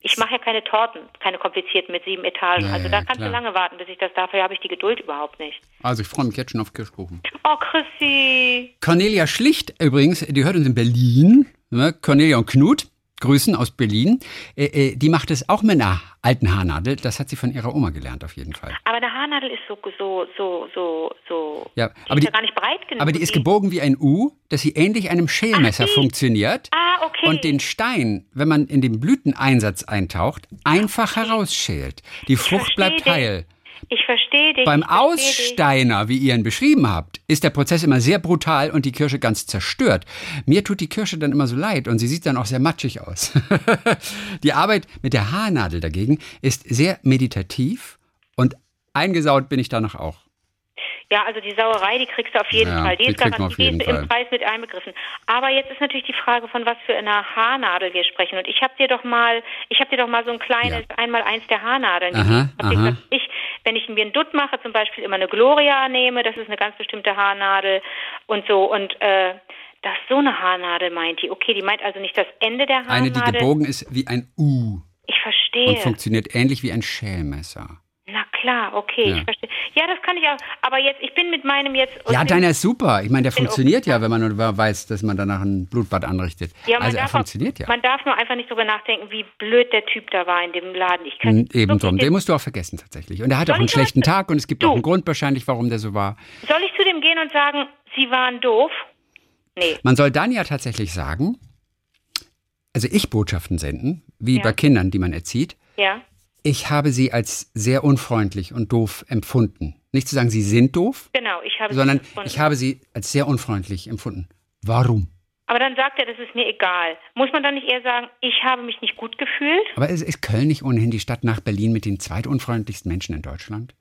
Ich mache ja keine Torten, keine komplizierten mit sieben Etagen. Ja, also ja, da kannst klar. du lange warten, bis ich das dafür habe ich die Geduld überhaupt nicht. Also ich freue mich jetzt schon auf Kirschkuchen. Oh, Chrissy. Cornelia Schlicht übrigens, die hört uns in Berlin. Ne? Cornelia und Knut, Grüßen aus Berlin. Äh, äh, die macht es auch mit einer alten Haarnadel. Das hat sie von ihrer Oma gelernt, auf jeden Fall. Aber eine Haarnadel ist so, so, so, so, so. Ja, die aber die- gar nicht breit genug. Aber die ist gebogen wie ein U, dass sie ähnlich einem Schälmesser Ach, funktioniert. Ah, okay. Und den Stein, wenn man in den Blüteneinsatz eintaucht, einfach herausschält. Die Frucht bleibt heil. Ich verstehe dich. Beim versteh dich. Aussteiner, wie ihr ihn beschrieben habt, ist der Prozess immer sehr brutal und die Kirsche ganz zerstört. Mir tut die Kirsche dann immer so leid und sie sieht dann auch sehr matschig aus. die Arbeit mit der Haarnadel dagegen ist sehr meditativ und eingesaut bin ich danach auch. Ja, also die Sauerei, die kriegst du auf jeden Ja, Fall. Die, die ist garantiert im Preis mit einbegriffen. Aber jetzt ist natürlich die Frage, von was für einer Haarnadel wir sprechen. Und ich habe dir doch mal, ich habe dir doch mal so ein kleines einmal eins der Haarnadeln. Aha, gesagt, ich, wenn ich mir einen Dutt mache, zum Beispiel immer eine Gloria nehme, das ist eine ganz bestimmte Haarnadel und so und äh, das ist so eine Haarnadel meint die. Okay, die meint also nicht das Ende der Haarnadel. Eine, die gebogen ist wie ein U Ich verstehe. und funktioniert ähnlich wie ein Schälmesser. Klar, okay, Ja. ich verstehe. Ja, das kann ich auch. Aber jetzt, ich bin mit meinem jetzt. Ja, deiner ist super. Ich meine, der funktioniert ja, wenn man nur weiß, dass man danach ein Blutbad anrichtet. Ja, man also er darf auch- funktioniert ja. Man darf nur einfach nicht drüber nachdenken, wie blöd der Typ da war in dem Laden. Ich kann Mm, Eben drum. den- musst du auch vergessen tatsächlich. Und er hatte auch einen schlechten Tag und es gibt Du. auch einen Grund wahrscheinlich, warum der so war. Soll ich zu dem gehen und sagen, Sie waren doof? Nee. Man soll dann ja tatsächlich sagen, also ich Botschaften senden, wie Ja. bei Kindern, die man erzieht. Ja. Ich habe sie als sehr unfreundlich und doof empfunden. Nicht zu sagen, sie sind doof, Genau, ich habe sondern sie ich habe sie als sehr unfreundlich empfunden. Warum? Aber dann sagt er, das ist mir egal. Muss man dann nicht eher sagen, ich habe mich nicht gut gefühlt? Aber ist, ist Köln nicht ohnehin die Stadt nach Berlin mit den zweitunfreundlichsten Menschen in Deutschland?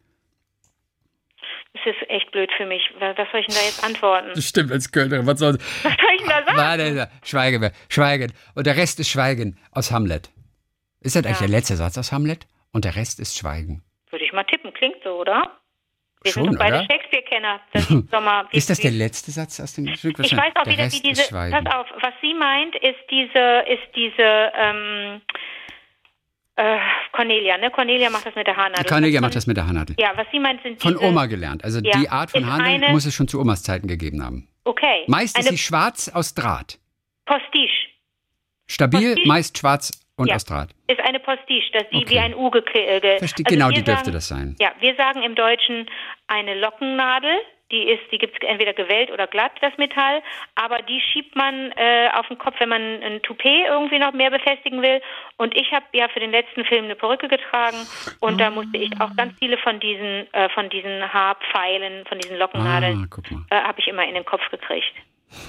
Das ist echt blöd für mich. Was soll ich denn da jetzt antworten? stimmt, als Kölnerin. Was soll Was soll ich denn da sagen? Warte, schweigen wir. Schweigen. Und der Rest ist Schweigen aus Hamlet. Ist das eigentlich Ja. der letzte Satz aus Hamlet? Und der Rest ist Schweigen. Würde ich mal tippen. Klingt so, oder? Wir Schon, sind doch beide oder? Shakespeare-Kenner. Ist das der letzte Satz aus dem Stück? Ich weiß auch der wieder, Rest wie diese. Pass auf, was sie meint, ist diese, ist diese ähm, äh, Cornelia, ne? Cornelia macht das mit der Haarnadel. Cornelia macht das mit der Haarnadel. Ja, was sie meint, sind Von diese, Oma gelernt. Also Ja, die Art von Haarnadeln eine- muss es schon zu Omas Zeiten gegeben haben. Okay. Meist ist sie schwarz aus Draht. Postiche. Stabil, Postiche? meist schwarz und Ja. aus Draht. Ist eine Postiche, dass die Okay. wie ein U gekle- äh, also genau, die dürfte sagen, das sein. Ja, wir sagen im Deutschen eine Lockennadel. Die ist, die gibt's entweder gewellt oder glatt, das Metall. Aber die schiebt man äh, auf den Kopf, wenn man ein Toupet irgendwie noch mehr befestigen will. Und ich habe ja für den letzten Film eine Perücke getragen und da musste ich auch ganz viele von diesen, äh, von diesen Haarpfeilen, von diesen Lockennadeln, Ah, äh, habe ich immer in den Kopf gekriegt.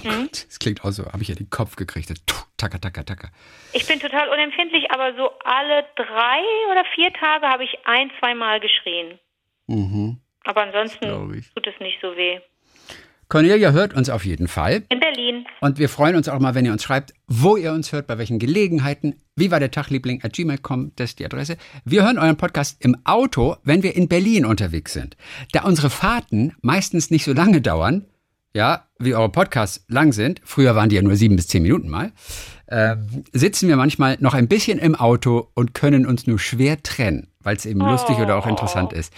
Das klingt auch so, habe ich ja den Kopf gekriegt. Tacker, tacker, tacker. Ich bin total unempfindlich, aber so alle drei oder vier Tage habe ich ein, zweimal geschrien. Mhm. Aber ansonsten tut es nicht so weh. Cornelia hört uns auf jeden Fall. In Berlin. Und wir freuen uns auch mal, wenn ihr uns schreibt, wo ihr uns hört, bei welchen Gelegenheiten. Wie war der Tag, Liebling? At gmail.com, das ist die Adresse. Wir hören euren Podcast im Auto, wenn wir in Berlin unterwegs sind. Da unsere Fahrten meistens nicht so lange dauern, ja, wie eure Podcasts lang sind, früher waren die ja nur sieben bis zehn Minuten mal, ähm, sitzen wir manchmal noch ein bisschen im Auto und können uns nur schwer trennen, weil es eben lustig oder auch interessant ist.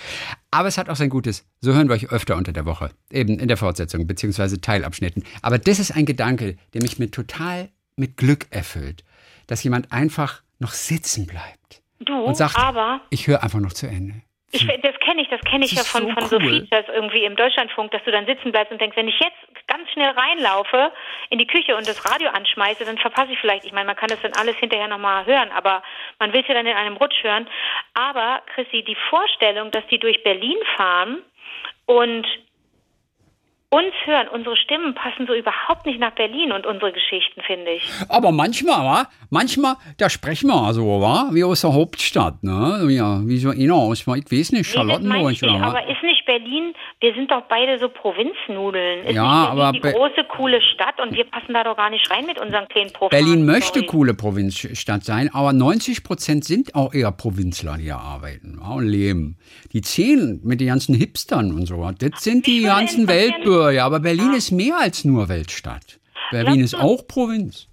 Aber es hat auch sein Gutes. So hören wir euch öfter unter der Woche, eben in der Fortsetzung beziehungsweise Teilabschnitten. Aber das ist ein Gedanke, der mich mit total mit Glück erfüllt, dass jemand einfach noch sitzen bleibt Du, und sagt, aber ich höre einfach noch zu Ende. Ich, das kenne ich, das kenne ich Das ja von, so von so cool. Features irgendwie im Deutschlandfunk, dass du dann sitzen bleibst und denkst, wenn ich jetzt ganz schnell reinlaufe in die Küche und das Radio anschmeiße, dann verpasse ich vielleicht, ich meine, man kann das dann alles hinterher nochmal hören, aber man will es ja dann in einem Rutsch hören. Aber, Chrissy, die Vorstellung, dass die durch Berlin fahren und uns hören, unsere Stimmen passen so überhaupt nicht nach Berlin und unsere Geschichten, finde ich. Aber manchmal, wa? Manchmal, da sprechen wir so, wa? Wie aus der Hauptstadt, ne? Ja, wie so einer aus, ich weiß nicht, Charlottenburg oder was? aber ist nicht Berlin, wir sind doch beide so Provinznudeln. Ist Ja, nicht Berlin aber die Be- große, coole Stadt und wir passen da doch gar nicht rein mit unseren kleinen Provinzen. Berlin möchte coole Provinzstadt sein, aber 90 Prozent sind auch eher Provinzler, die hier arbeiten und leben. Die zählen mit den ganzen Hipstern und so. Das sind die ganzen Weltbürger. Aber Berlin ist mehr als nur Weltstadt. Berlin Glaubst ist auch Provinz.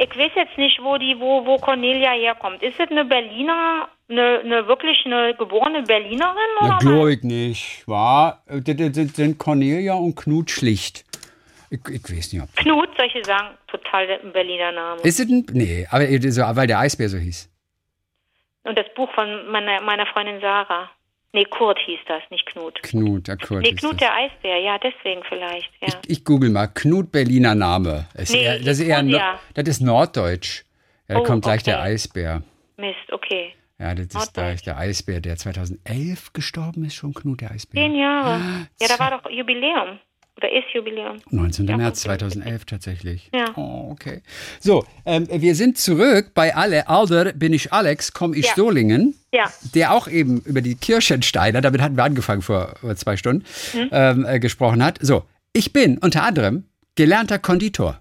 Ich weiß jetzt nicht, wo die, wo, wo Cornelia herkommt. Ist es eine Berliner, eine, eine wirklich eine geborene Berlinerin oder? Was? glaube ich nicht. War, das, das, das sind Cornelia und Knut Schlicht. Ich, ich weiß nicht, ob. Knut, solche sagen, total der Berliner Name. Ist es ein. Nee, aber so, weil der Eisbär so hieß. Und das Buch von meiner, meiner Freundin Sarah. Nee, Kurt hieß das, nicht Knut. Knut, der Kurt. Nee, Knut der Eisbär, ja, deswegen vielleicht, ja. Ich, ich google mal. Knut Berliner Name. Ist Nee, eher, das, ist eher, Knut, no- ja. das ist Norddeutsch. Ja, da Oh, kommt gleich der okay. Eisbär. Mist, okay. Ja, das ist gleich der Eisbär, der 2011 gestorben ist, schon Knut der Eisbär. Zehn Jahre. Ja, da war doch Jubiläum. Oder ist Jubiläum. 19. Ja, März okay. 2011 tatsächlich. Ja. Oh, okay. So, ähm, wir sind zurück bei Alle. Alder bin ich Alex, komme ich Ja. Solingen. Ja. der auch eben über die Kirchensteiner, damit hatten wir angefangen vor, vor zwei Stunden, Hm? ähm, äh, gesprochen hat. So, ich bin unter anderem gelernter Konditor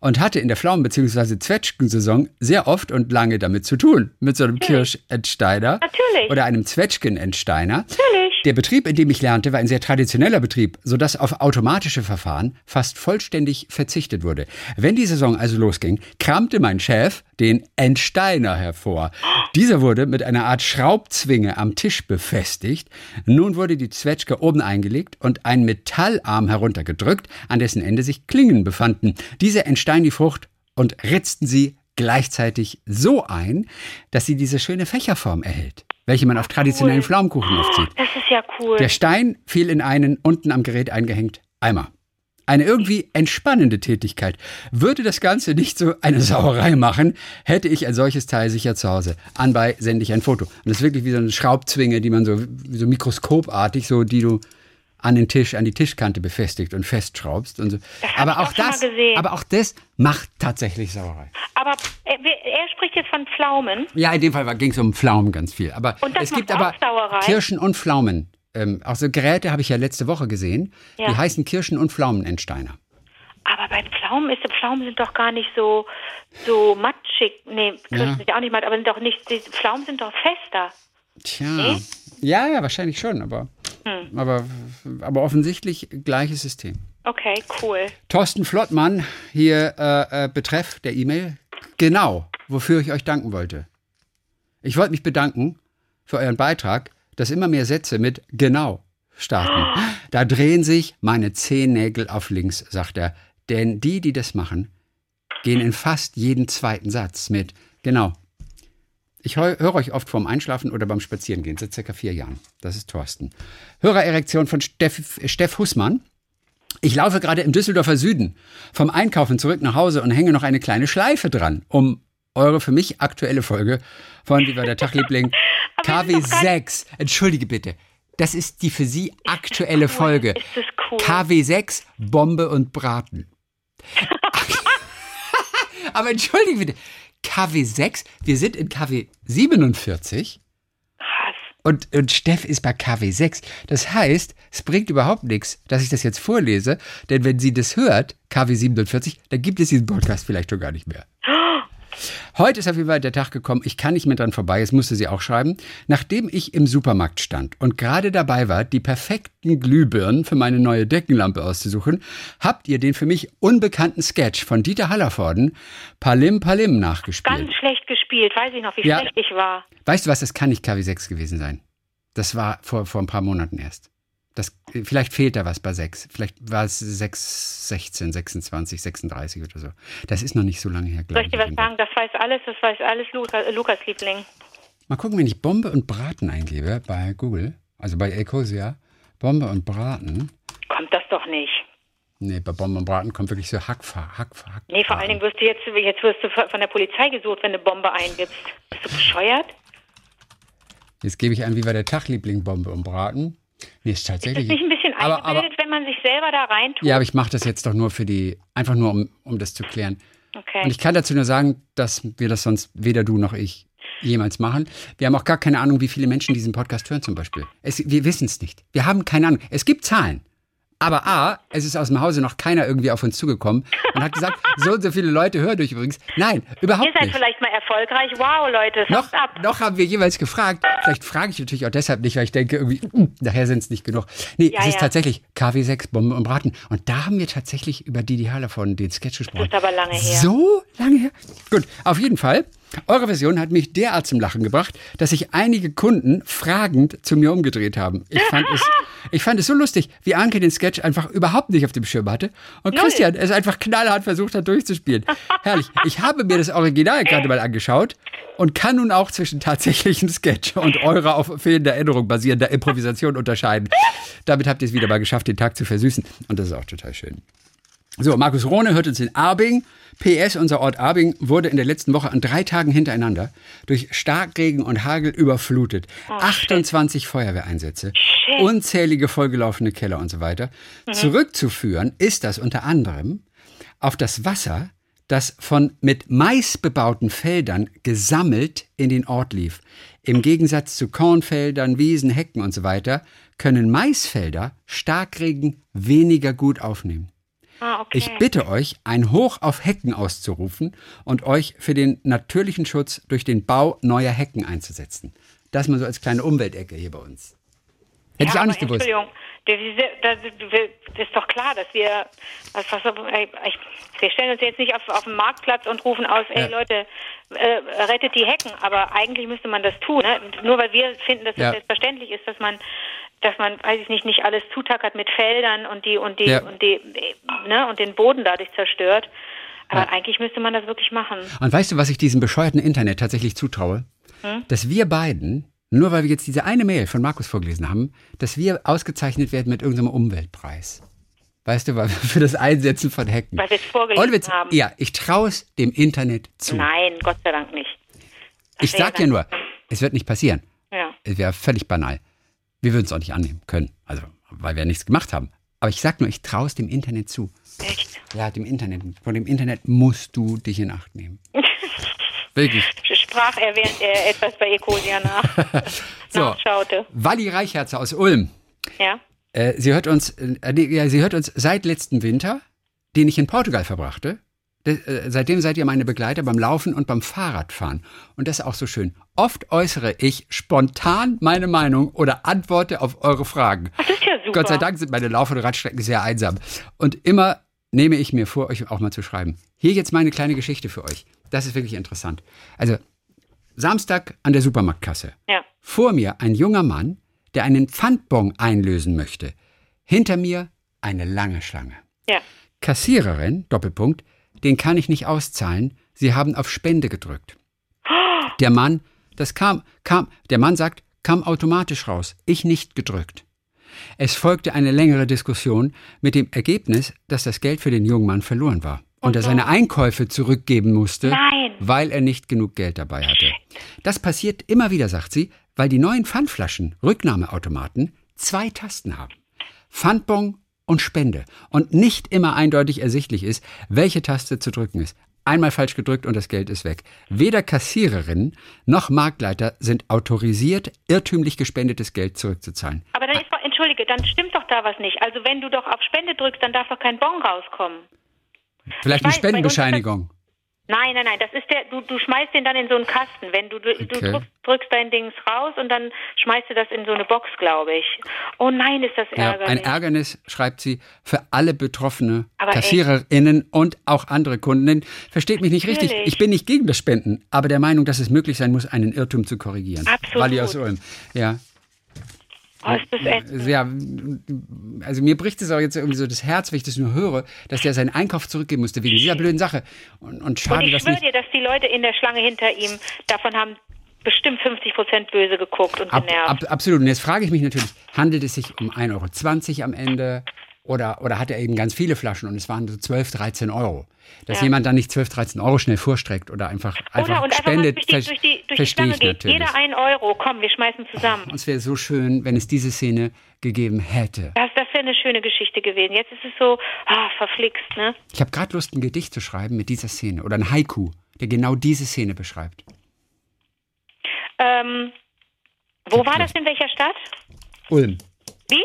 und hatte in der Pflaumen- bzw. Zwetschgensaison sehr oft und lange damit zu tun, mit so einem Kirschentsteiner Natürlich. oder einem Zwetschgenentsteiner. Natürlich. Der Betrieb, in dem ich lernte, war ein sehr traditioneller Betrieb, sodass auf automatische Verfahren fast vollständig verzichtet wurde. Wenn die Saison also losging, kramte mein Chef den Entsteiner hervor. Dieser wurde mit einer Art Schraubzwinge am Tisch befestigt. Nun wurde die Zwetschge oben eingelegt und ein Metallarm heruntergedrückt, an dessen Ende sich Klingen befanden. Diese entsteinen die Frucht und ritzten sie gleichzeitig so ein, dass sie diese schöne Fächerform erhält, welche man auf traditionellen Pflaumenkuchen aufzieht. Das ist ja cool. Der Stein fiel in einen unten am Gerät eingehängt Eimer. Eine irgendwie entspannende Tätigkeit. Würde das Ganze nicht so eine Sauerei machen, hätte ich ein solches Teil sicher zu Hause. Anbei sende ich ein Foto. Und das ist wirklich wie so eine Schraubzwinge, die man so, so mikroskopartig, so die du an den Tisch, an die Tischkante befestigt und festschraubst und so. Das aber auch auch das, aber auch das macht tatsächlich Sauerei. Aber er, er spricht jetzt von Pflaumen. Ja, in dem Fall ging es um Pflaumen ganz viel. Aber Und das es gibt aber Sauerei? Kirschen und Pflaumen. Ähm, auch so Geräte habe ich ja letzte Woche gesehen. Ja. Die heißen Kirschen- und Pflaumenentsteiner. Aber bei Pflaumen ist Pflaumen sind doch gar nicht so so matschig. Nee, Kirschen sind ja auch nicht matt, aber sind doch nicht die Pflaumen sind doch fester. Tja. Nee? Ja, ja, wahrscheinlich schon, aber, Hm. aber, aber offensichtlich gleiches System. Okay, cool. Thorsten Flottmann, hier äh, äh, betreff der E-Mail. Genau, wofür ich euch danken wollte. Ich wollte mich bedanken für euren Beitrag, dass immer mehr Sätze mit genau starten. Da drehen sich meine Zehennägel auf links, sagt er. Denn die, die das machen, gehen in fast jeden zweiten Satz mit genau. Ich höre euch oft vorm Einschlafen oder beim Spazierengehen, seit circa vier Jahren. Das ist Thorsten. Hörererektion von Steff, Steff Hussmann. Ich laufe gerade im Düsseldorfer Süden vom Einkaufen zurück nach Hause und hänge noch eine kleine Schleife dran, um eure für mich aktuelle Folge von Wie war der Tagliebling Aber wir sind doch KW6. Entschuldige bitte. Das ist die für Sie aktuelle Folge. Ist das cool? KW6 Bombe und Braten. Aber entschuldige bitte. KW6, wir sind in KW 47 Krass. und, und Steff ist bei KW6. Das heißt, es bringt überhaupt nichts, dass ich das jetzt vorlese, denn wenn sie das hört, KW 47, dann gibt es diesen Podcast vielleicht schon gar nicht mehr. Heute ist auf jeden Fall der Tag gekommen, ich kann nicht mehr dran vorbei, es musste sie auch schreiben, nachdem ich im Supermarkt stand und gerade dabei war, die perfekten Glühbirnen für meine neue Deckenlampe auszusuchen, habt ihr den für mich unbekannten Sketch von Dieter Hallervorden Palim Palim nachgespielt. Ganz schlecht gespielt. Weiß ich noch, wie Ja. schlecht ich war. Weißt du was, das kann nicht KW6 gewesen sein. Das war vor, vor ein paar Monaten erst. Das, vielleicht fehlt da was bei 6. Vielleicht war es 6, 16, 26, 36 oder so. Das ist noch nicht so lange her, Soll glaube ich dir was sagen? Das weiß alles, das weiß alles Lukas, äh, Lukas Liebling. Mal gucken, wenn ich Bombe und Braten eingebe bei Google, also bei Ecosia, Bombe und Braten. Kommt das doch nicht. Nee, bei Bombe und Braten kommt wirklich so Hack, Hack, Hack. Nee, vor allen Dingen wirst du jetzt, jetzt wirst du von der Polizei gesucht, wenn du Bombe eingibst. Bist du bescheuert? Jetzt gebe ich ein, wie war der Tagliebling Bombe und Braten? Nee, ist tatsächlich. Ist das nicht ein bisschen aber, eingebildet, aber, wenn man sich selber da reintut? Ja, aber ich mache das jetzt doch nur für die, einfach nur, um, um das zu klären. Okay. Und ich kann dazu nur sagen, dass wir das sonst weder du noch ich jemals machen. Wir haben auch gar keine Ahnung, wie viele Menschen diesen Podcast hören zum Beispiel. Es, wir wissen es nicht. Wir haben keine Ahnung. Es gibt Zahlen. Aber A, es ist aus dem Hause noch keiner irgendwie auf uns zugekommen und hat gesagt, so und so viele Leute hören euch übrigens. Nein, überhaupt nicht. Ihr seid nicht. vielleicht mal erfolgreich. Wow, Leute, noch, ab. noch haben wir jeweils gefragt. Vielleicht frage ich natürlich auch deshalb nicht, weil ich denke, irgendwie, hm, nachher sind es nicht genug. Nee, Ja, es ist ja. tatsächlich KW6, Bombe und Braten. Und da haben wir tatsächlich über Didi Hallervorden den Sketch gesprochen. ist aber lange her. So lange her? Gut, auf jeden Fall. Eure Version hat mich derart zum Lachen gebracht, dass sich einige Kunden fragend zu mir umgedreht haben. Ich fand es, ich fand es so lustig, wie Anke den Sketch einfach überhaupt nicht auf dem Schirm hatte und Null. Christian es einfach knallhart versucht hat durchzuspielen. Herrlich. Ich habe mir das Original gerade mal angeschaut und kann nun auch zwischen tatsächlichem Sketch und eurer auf fehlender Erinnerung basierender Improvisation unterscheiden. Damit habt ihr es wieder mal geschafft, den Tag zu versüßen. Und das ist auch total schön. So, Markus Rohne hört uns in Arbing. PS, unser Ort Arbing wurde in der letzten Woche an drei Tagen hintereinander durch Starkregen und Hagel überflutet. 28 Feuerwehreinsätze, Shit. unzählige vollgelaufene Keller und so weiter. Zurückzuführen ist das unter anderem auf das Wasser, das von mit Mais bebauten Feldern gesammelt in den Ort lief. Im Gegensatz zu Kornfeldern, Wiesen, Hecken und so weiter können Maisfelder Starkregen weniger gut aufnehmen. Ah, okay. Ich bitte euch, ein Hoch auf Hecken auszurufen und euch für den natürlichen Schutz durch den Bau neuer Hecken einzusetzen. Das mal so als kleine Umweltecke hier bei uns. Hätte ich ja, auch nicht gewusst. Entschuldigung, das ist- doch klar, dass wir, ich, wir stellen uns jetzt nicht auf, auf den Marktplatz und rufen aus, ey Ja. Leute, äh, rettet die Hecken, aber eigentlich müsste man das tun. Ne? Nur weil wir finden, dass es Ja. selbstverständlich ist, dass man, dass man, weiß ich nicht, nicht alles zutackert mit Feldern und die und die Ja. und die, ne, und den Boden dadurch zerstört. Aber Ja. eigentlich müsste man das wirklich machen. Und weißt du, was ich diesem bescheuerten Internet tatsächlich zutraue? Hm? Dass wir beiden, nur weil wir jetzt diese eine Mail von Markus vorgelesen haben, dass wir ausgezeichnet werden mit irgendeinem Umweltpreis. Weißt du, für das Einsetzen von Hecken. Weil wir es vorgelesen Ohne Witz, haben. Ja, ich traue es dem Internet zu. Nein, Gott sei Dank nicht. ich wäre sag ja nur, es wird nicht passieren. Ja. Es wäre völlig banal. Wir würden es auch nicht annehmen können. Also, weil wir ja nichts gemacht haben. Aber ich sag nur, ich traue es dem Internet zu. Echt? Ja, dem Internet. Von dem Internet musst du dich in Acht nehmen. Wirklich. Sprach er, während er etwas bei Ecosia nach, So. nachschaute. Walli Reichertz aus Ulm. Ja. Äh, sie hört uns, äh, sie hört uns seit letzten Winter, den ich in Portugal verbrachte. Äh, seitdem seid ihr meine Begleiter beim Laufen und beim Fahrradfahren. Und das ist auch so schön. Oft äußere ich spontan meine Meinung oder antworte auf eure Fragen. Das ist ja super. Gott sei Dank sind meine Lauf- und Radstrecken sehr einsam. Und immer nehme ich mir vor, euch auch mal zu schreiben. Hier jetzt meine kleine Geschichte für euch. Das ist wirklich interessant. Also, Samstag an der Supermarktkasse. Ja. Vor mir ein junger Mann, der einen Pfandbon einlösen möchte. Hinter mir eine lange Schlange. Ja. Kassiererin, Doppelpunkt, den kann ich nicht auszahlen. Sie haben auf Spende gedrückt. Der Mann, das kam, kam, der Mann sagt, kam automatisch raus. Ich nicht gedrückt. Es folgte eine längere Diskussion mit dem Ergebnis, dass das Geld für den jungen Mann verloren war und er seine Einkäufe zurückgeben musste, Nein. weil er nicht genug Geld dabei hatte. Das passiert immer wieder, sagt sie, weil die neuen Pfandflaschen, Rücknahmeautomaten, zwei Tasten haben. Pfandbon und Spende und nicht immer eindeutig ersichtlich ist, welche Taste zu drücken ist. Einmal falsch gedrückt und das Geld ist weg. Weder Kassiererinnen noch Marktleiter sind autorisiert, irrtümlich gespendetes Geld zurückzuzahlen. Aber dann ist doch, entschuldige, dann stimmt doch da was nicht. Also wenn du doch auf Spende drückst, dann darf doch kein Bon rauskommen. Vielleicht Ich eine Spendenbescheinigung. Nein, nein, nein, das ist der, du, du schmeißt den dann in so einen Kasten. Wenn du, du, du Okay. drückst, drückst dein Dings raus und dann schmeißt du das in so eine Box, glaube ich. Oh nein, ist das Ja, ärgerlich. ein Ärgernis, schreibt sie, für alle Betroffene, Aber echt? Kassiererinnen und auch andere Kundinnen. Versteht mich nicht richtig, Natürlich. ich bin nicht gegen das Spenden, aber der Meinung, dass es möglich sein muss, einen Irrtum zu korrigieren. Absolut. Walli aus Ulm. Ja. Oh, ist das ätzend. ja, also mir bricht es auch jetzt irgendwie so das Herz, wenn ich das nur höre, dass der seinen Einkauf zurückgeben musste wegen dieser blöden Sache. Und, und Und schade, ich dass schwöre dir, dass die Leute in der Schlange hinter ihm davon haben bestimmt 50 Prozent böse geguckt und Ab, genervt. ab, absolut. Und jetzt frage ich mich natürlich, handelt es sich um 1,20 Euro am Ende oder, oder hat er eben ganz viele Flaschen und es waren so 12, 13 Euro? Dass Ja. jemand dann nicht 12, 13 Euro schnell vorstreckt oder einfach, einfach Oder und einfach spendet, mal durch die, durch die, durch die verstehe Stange ich geht. natürlich. Jeder ein Euro. Komm, wir schmeißen zusammen. Und es wäre so schön, wenn es diese Szene gegeben hätte. Das, das wäre eine schöne Geschichte gewesen. Jetzt ist es so, ah, verflixt, ne? Ich habe gerade Lust, ein Gedicht zu schreiben mit dieser Szene oder ein Haiku, der genau diese Szene beschreibt. Ähm, wo war das in welcher Stadt? Ulm. Wie?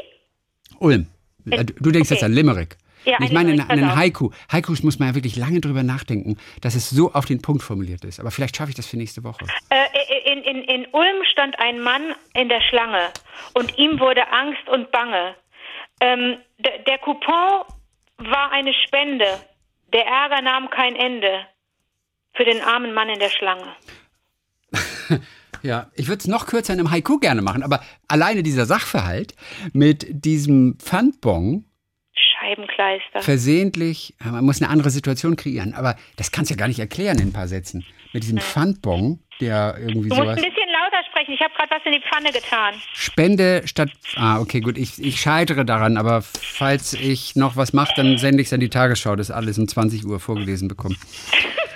Ulm. Äh, Du du denkst okay. jetzt an Limerick. Ja, ich ein meine einen auf. Haiku. Haikus muss man ja wirklich lange drüber nachdenken, dass es so auf den Punkt formuliert ist. Aber vielleicht schaffe ich das für nächste Woche. Äh, in, in, in Ulm stand ein Mann in der Schlange und ihm wurde Angst und Bange. Ähm, der Coupon war eine Spende. Der Ärger nahm kein Ende für den armen Mann in der Schlange. Ja, ich würde es noch kürzer in einem Haiku gerne machen, aber alleine dieser Sachverhalt mit diesem Pfandbon Scheibenkleister. versehentlich, man muss eine andere Situation kreieren, aber das kannst du ja gar nicht erklären in ein paar Sätzen. Mit diesem Pfandbon, der irgendwie Du musst sowas. ein bisschen lauter sprechen. Ich habe gerade was in die Pfanne getan. Spende statt. Ah, okay, gut. Ich, ich scheitere daran, aber falls ich noch was mache, dann sende ich es an die Tagesschau, das alles um 20 Uhr vorgelesen bekommen.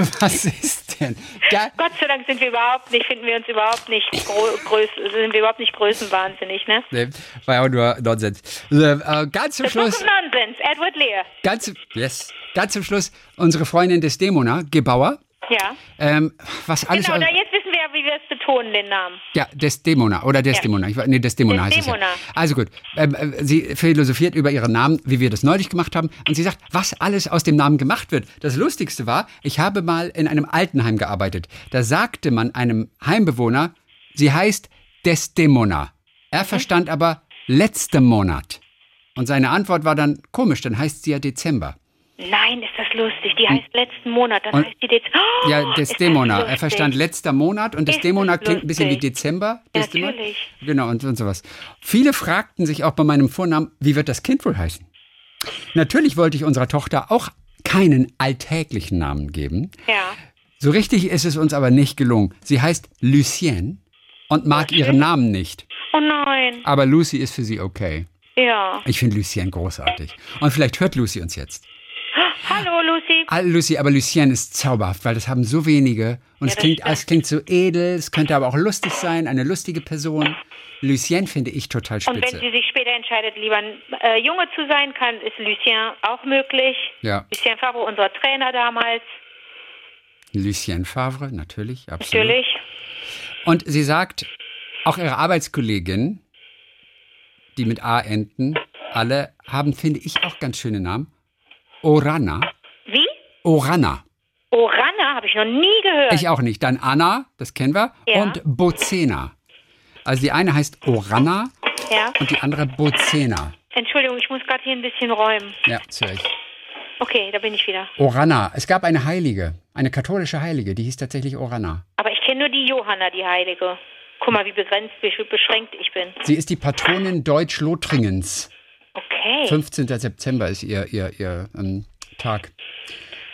was ist denn? Da, Gott sei Dank sind wir überhaupt nicht, finden wir uns überhaupt nicht größ, sind wir überhaupt nicht größenwahnsinnig, ne? nee, war ja auch nur Nonsens. So, äh, ganz zum Das Schluss. Nonsens. Edward Lear. Ganz, yes, ganz zum Schluss unsere Freundin Desdemona, Gebauer. Ja. Ähm, was alles. Genau, da jetzt ja, wie wir es betonen, den Namen. Ja, Desdemona oder Desdemona. Ich, weiß- nee, Desdemona, heißt es ja. Desdemona. Also gut, ähm, äh, sie philosophiert über ihren Namen, wie wir das neulich gemacht haben. Und sie sagt, was alles aus dem Namen gemacht wird. Das Lustigste war, ich habe mal in einem Altenheim gearbeitet. Da sagte man einem Heimbewohner, sie heißt Desdemona. Er verstand aber letzter Monat. Und seine Antwort war dann, komisch, dann heißt sie ja Dezember. Nein, ist das lustig. Die heißt letzten Monat. Dann Und- heißt die jetzt. Oh, Ja, das Desdemona. Er verstand letzter Monat und Ist Desdemona das klingt ein bisschen wie. Dezember. Ja, natürlich. Genau, und, und sowas. Viele fragten sich auch bei meinem Vornamen, wie wird das Kind wohl heißen? Natürlich wollte ich unserer Tochter auch keinen alltäglichen Namen geben. Ja. So richtig ist es uns aber nicht gelungen. Sie heißt Lucienne und mag ihren Namen nicht. Oh nein. Aber Lucy ist für sie okay. Ja. Ich finde Lucienne großartig. Und vielleicht hört Lucy uns jetzt. Hallo, Lucy. Ah, Lucy, aber Lucienne ist zauberhaft, weil das haben so wenige. Und es, das klingt, es klingt so edel, es könnte aber auch lustig sein, eine lustige Person. Lucienne finde ich total Und wenn spitze. sie sich später entscheidet, lieber ein äh, Junge zu sein, kann, ist Lucien auch möglich. Ja. Lucien Favre, unser Trainer damals. Lucienne Favre, natürlich, absolut. Natürlich. Und sie sagt, auch ihre Arbeitskollegin, die mit A enden, alle haben, finde ich, auch ganz schöne Namen. Orana. Wie? Orana. Orana habe ich noch nie gehört. Ich auch nicht. Dann Anna, das kennen wir. Ja. Und Bozena. Also die eine heißt Orana ja. und die andere Bozena. Entschuldigung, ich muss gerade hier ein bisschen räumen. Ja, Zürich. Okay, da bin ich wieder. Orana. Es gab eine Heilige, eine katholische Heilige, die hieß tatsächlich Orana. Aber ich kenne nur die Johanna, die Heilige. Guck mal, wie begrenzt, wie beschränkt ich bin. Sie ist die Patronin Deutsch-Lothringens. Okay. 15. September ist ihr, ihr, ihr ähm, Tag.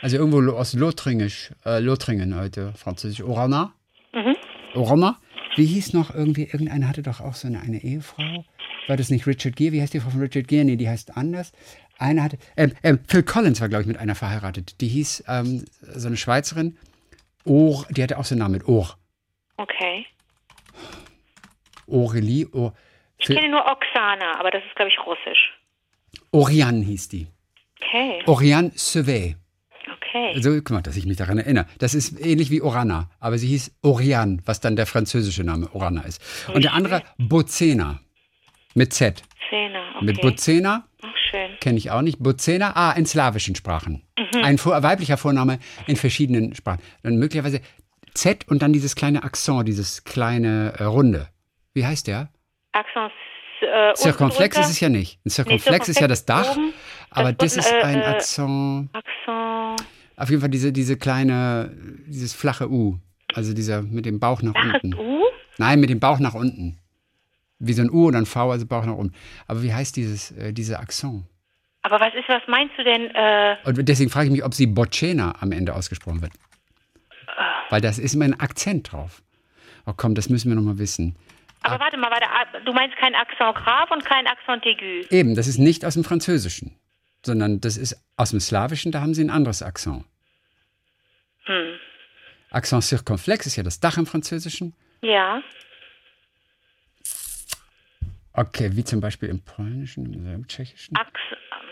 Also irgendwo aus Lothringisch, äh, Lothringen heute, französisch. Orana? Mhm. Orana? Wie hieß noch irgendwie, irgendeiner hatte doch auch so eine, eine Ehefrau. War das nicht Richard Gere? Wie heißt die Frau von Richard Gere? Nee, die heißt anders. Einer hatte, ähm, ähm, Phil Collins war, glaube ich, mit einer verheiratet. Die hieß, ähm, so eine Schweizerin, Or, die hatte auch so einen Namen mit Or. Okay. Aurelie, Or, Ich kenne nur Oksana, aber das ist, glaube ich, russisch. Oriane hieß die. Okay. Oriane Sauvé. Okay. Also, guck mal, dass ich mich daran erinnere. Das ist ähnlich wie Orana, aber sie hieß Oriane, was dann der französische Name Orana ist. Und der andere Bozena mit Z. Zehner. Okay. Mit Bozena Ach, schön. kenne ich auch nicht. Bozena, ah, in slawischen Sprachen. Mhm. Ein weiblicher Vorname in verschiedenen Sprachen. Dann möglicherweise Z und dann dieses kleine Akzent, dieses kleine äh, Runde. Wie heißt der? Accents. Äh, Zirkumflex ist es ja nicht. Ein Zirkumflex ist ja das Dach, oben, aber das unten, ist äh, ein äh, Akzent. Accent. Auf jeden Fall diese, diese kleine, dieses flache U. Also dieser mit dem Bauch nach Flaches unten. U? Nein, mit dem Bauch nach unten. Wie so ein U oder ein V, also Bauch nach unten. Aber wie heißt dieses, äh, dieser Akzent? Aber was ist, was meinst du denn? Äh, Und deswegen frage ich mich, ob sie Bocena am Ende ausgesprochen wird. weil das ist immer ein Akzent drauf. Oh komm, das müssen wir noch mal wissen. Aber warte mal, warte, ah, du meinst kein Accent grave und kein Accent aigu. Eben, das ist nicht aus dem Französischen, sondern das ist aus dem Slawischen, da haben sie ein anderes Akzent. Hm. Accent circonflex ist ja das Dach im Französischen. Ja. Okay, wie zum Beispiel im Polnischen, im Tschechischen. Ax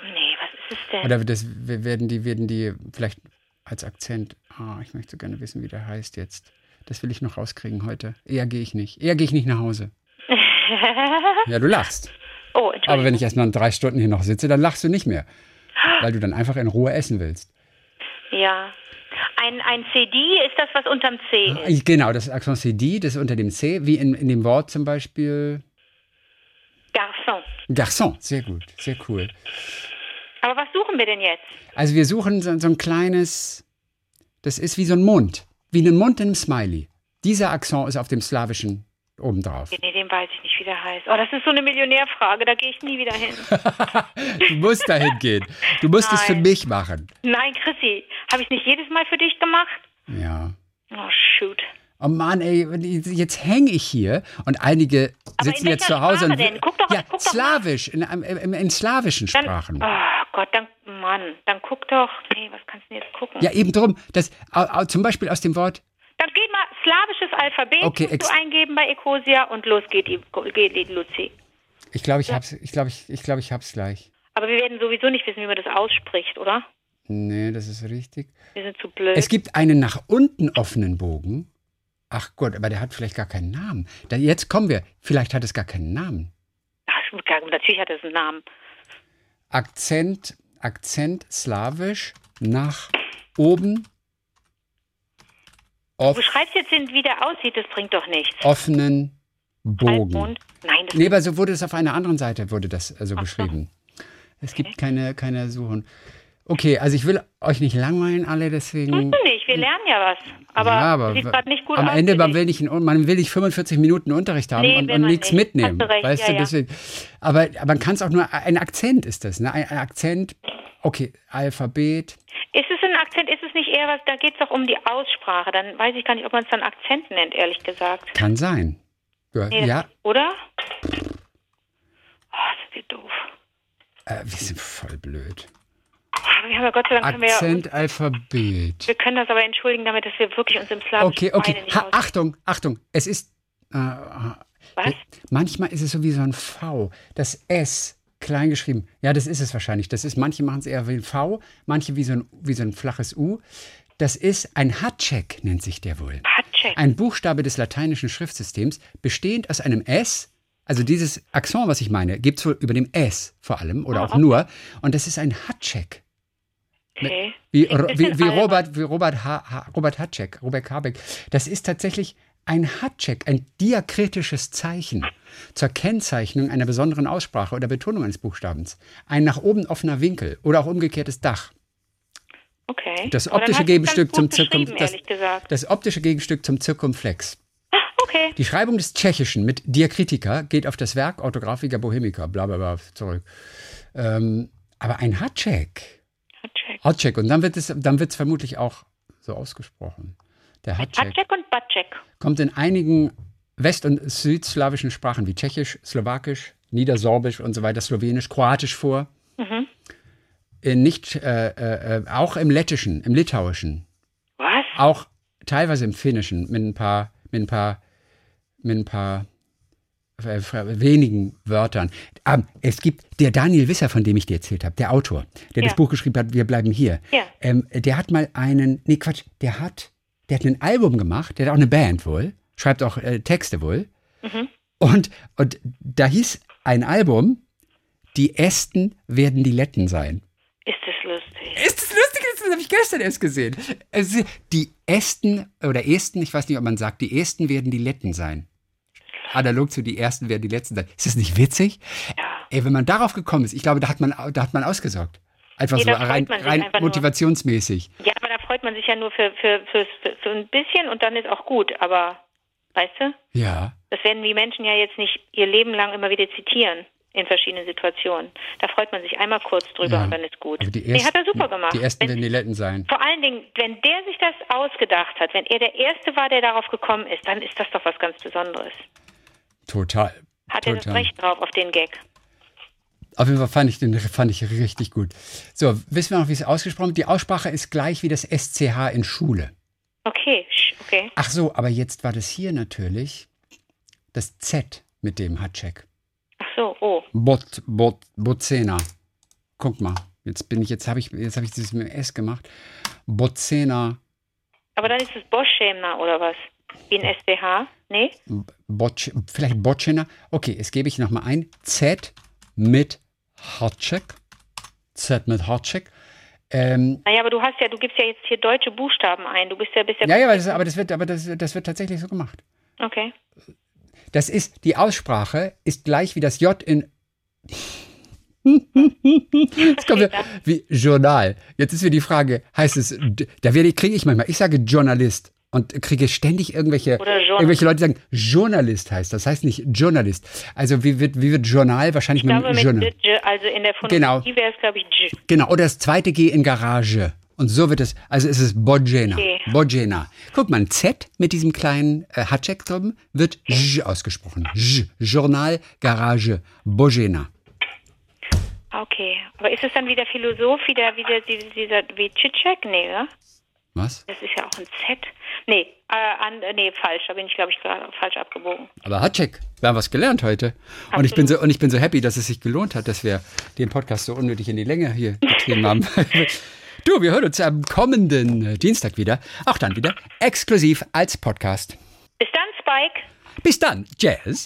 nee, was ist es denn? Oder das werden die, werden die vielleicht als Akzent. Ah, ich möchte gerne wissen, wie der heißt jetzt. Das will ich noch rauskriegen heute. Eher gehe ich nicht. Eher gehe ich nicht nach Hause. ja, du lachst. oh. Aber wenn ich erst mal drei Stunden hier noch sitze, dann lachst du nicht mehr. Weil du dann einfach in Ruhe essen willst. Ja. Ein, ein CD ist das, was unterm C ist. Ah, Genau, das Accent CD, das ist unter dem C, wie in, in dem Wort zum Beispiel Garçon. Garçon. Sehr gut, sehr cool. Aber was suchen wir denn jetzt? Also wir suchen so, so ein kleines, das ist wie so ein Mund, wie ein Mund in einem Smiley. Dieser Akzent ist auf dem Slawischen obendrauf. Nee, den weiß ich nicht, wie der heißt. Oh, das ist so eine Millionärfrage, da gehe ich nie wieder hin. Du musst dahin gehen. Du musst es für Nein. mich machen. Nein, Chrissy, habe ich nicht jedes Mal für dich gemacht? Ja. Oh, shoot. Oh Mann, ey, jetzt hänge ich hier und einige sitzen jetzt zu Hause und Sprache denn? Guck doch- ja, guck Slawisch, in, in, in, slawischen Dann, Sprachen. oh Gott, dann, Mann, dann guck doch. Nee, was kannst du denn jetzt gucken? Ja, eben drum, das zum Beispiel aus dem Wort Dann geht mal slawisches Alphabet Okay, du eingeben bei Ecosia und los geht die, geht die Luzi. Ich glaube, ich hab's, ich glaube, ich, ich glaube, ich hab's gleich. Aber wir werden sowieso nicht wissen, wie man das ausspricht, oder? Nee, das ist richtig. Wir sind zu blöd. Es gibt einen nach unten offenen Bogen. Ach Gott, aber der hat vielleicht gar keinen Namen. Da, jetzt kommen wir. Vielleicht hat es gar keinen Namen. Ach, natürlich hat es einen Namen. Akzent, Akzent slawisch nach oben off, Du schreibst jetzt hin, wie der aussieht, das bringt doch nichts. offenen Bogen. Halbmond? Nein, das Nee, aber so wurde es auf einer anderen Seite wurde das äh, so beschrieben. Es gibt keine, keine Suchen. Okay, also ich will euch nicht langweilen alle, deswegen. du nicht. Wir lernen ja was. Aber, ja, aber sieht gerade nicht gut am aus. Ende für man will, nicht, man will nicht 45 Minuten Unterricht haben Nee, und, und nichts nicht. mitnehmen. Hast du recht, weißt ja, du, ja. deswegen. Aber, aber man kann es auch nur, ein Akzent ist das, ne? Ein, ein Akzent, okay, Alphabet. Ist es ein Akzent? Ist es nicht eher was? Da geht es doch um die Aussprache. Dann weiß ich gar nicht, ob man es dann Akzent nennt, ehrlich gesagt. Kann sein. Ja, Nee, ja Oder? Oh, sind wir doof. äh, wir sind voll blöd. Wir haben ja Gott sei Dank wir, Akzent, Alphabet. wir können das aber entschuldigen, damit dass wir wirklich uns im Slawischen Okay, okay. Ha, Achtung, Achtung. Es ist. Äh, Was? Manchmal ist es so wie so ein V. Das S klein geschrieben. Ja, das ist es wahrscheinlich. Das ist, manche machen es eher wie ein V, manche wie so ein, wie so ein flaches U. Das ist ein Hatschek, nennt sich der wohl. Hatschek. Ein Buchstabe des lateinischen Schriftsystems, bestehend aus einem S. Also dieses Akzent, was ich meine, gibt es wohl über dem S vor allem oder auch nur. Und das ist ein Hatschek. Okay. Wie, wie, wie. Robert, wie Robert, ha, ha, Robert Hatschek, Robert Habeck. Das ist tatsächlich ein Hatschek, ein diakritisches Zeichen zur Kennzeichnung einer besonderen Aussprache oder Betonung eines Buchstabens. Ein nach oben offener Winkel oder auch umgekehrtes Dach. Okay. Das optische Gegenstück zum Zirkum, das, das optische Gegenstück zum Zirkumflex. Ah, okay. Die Schreibung des Tschechischen mit Diakritika geht auf das Werk Orthographica Bohemica, bla bla bla, zurück. Ähm, aber ein Hatschek. Hatschek. Und dann wird es dann wird's vermutlich auch so ausgesprochen. Der Hatschek Hatschek und Batschek. kommt in einigen west- und südslawischen Sprachen wie Tschechisch, Slowakisch, Niedersorbisch und so weiter, Slowenisch, Kroatisch vor. Mhm. In nicht, äh, äh, auch im Lettischen, im Litauischen, Was? auch teilweise im Finnischen mit ein paar, mit ein paar, mit ein paar wenigen Wörtern. Ähm, es gibt der Daniel Wisser, von dem ich dir erzählt habe, der Autor, der Ja. das Buch geschrieben hat, Wir bleiben hier. Ja. Ähm, der hat mal einen, nee Quatsch, der hat, der hat ein Album gemacht, der hat auch eine Band wohl, schreibt auch äh, Texte wohl. Mhm. Und, und da hieß ein Album, die Ästen werden die Letten sein. Ist das lustig? Ist das lustig? Das habe ich gestern erst gesehen. Die Ästen oder Esten, ich weiß nicht, ob man sagt, die Ästen werden die Letten sein. Analog zu die Ersten werden die Letzten sein. Ist das nicht witzig? Ja. Ey, wenn man darauf gekommen ist, ich glaube, da hat man, da hat man ausgesorgt. Einfach Nee, so rein, rein einfach nur. motivationsmäßig. Ja, aber da freut man sich ja nur für, für, für, für, für ein bisschen und dann ist auch gut. Aber, weißt du, Ja. das werden die Menschen ja jetzt nicht ihr Leben lang immer wieder zitieren. in verschiedenen Situationen. Da freut man sich einmal kurz drüber Ja. und dann ist gut. Aber die nee, ersten, hat er super gemacht. Die ersten Wenn- werden die Letten sein. vor allen Dingen, wenn der sich das ausgedacht hat, wenn er der Erste war, der darauf gekommen ist, dann ist das doch was ganz Besonderes. Total. Hat er das. Recht drauf auf den Gag? Auf jeden Fall fand ich den fand ich richtig gut. So, wissen wir noch, wie es ausgesprochen wird? Die Aussprache ist gleich wie das SCH in Schule. Okay, okay. Ach so, aber jetzt war das hier natürlich das Z mit dem Hatschek. Ach so, oh. Bot, Bot, Bozena. Guck mal, jetzt bin ich, jetzt habe ich, jetzt habe ich dieses mit dem S gemacht. Bozena, Aber dann ist es Boschämner oder was? Ein SBH? Nee? Botsch, vielleicht Botschena. Okay, jetzt gebe ich nochmal ein. Z mit Hatschek. Z mit Hatschek. Ähm, Naja, aber du hast ja, du gibst ja jetzt hier deutsche Buchstaben ein. Du bist ja, bist ja. ja, aber das, aber das wird, aber das, das wird tatsächlich so gemacht. Okay. Das ist, die Aussprache ist gleich wie das J in. Jetzt kommt wie Journal. Jetzt ist mir die Frage, heißt es, da werde ich, kriege ich manchmal, ich sage Journalist und kriege ständig irgendwelche, irgendwelche Leute, die sagen, Journalist heißt das, heißt nicht Journalist. Also wie wird, wie wird Journal? Wahrscheinlich Ich glaube, mit mit Journal. Also in der Genau. Phonologie wäre es, glaube ich, J. Genau, oder das zweite G in Garage. Und so wird es, also es ist Bojena. Okay. Bojena. Guck mal, ein Z mit diesem kleinen äh, Hatschek drüben wird J ausgesprochen. J. Journal, Garage, Bojena. Okay. Aber ist es dann wieder Philosoph, wieder, wieder dieser, dieser wie Tschitschek? Nee, oder? Was? Das ist ja auch ein Z. Nee, äh, an, nee, falsch. Da bin ich, glaube ich, falsch abgebogen. Aber Hatschek, wir haben was gelernt heute. Und ich bin so, und ich bin so happy, dass es sich gelohnt hat, dass wir den Podcast so unnötig in die Länge hier getrieben haben. du, wir hören uns am kommenden äh, Dienstag wieder. Auch dann wieder exklusiv als Podcast. Bis dann, Spike. Bis dann, Jazz.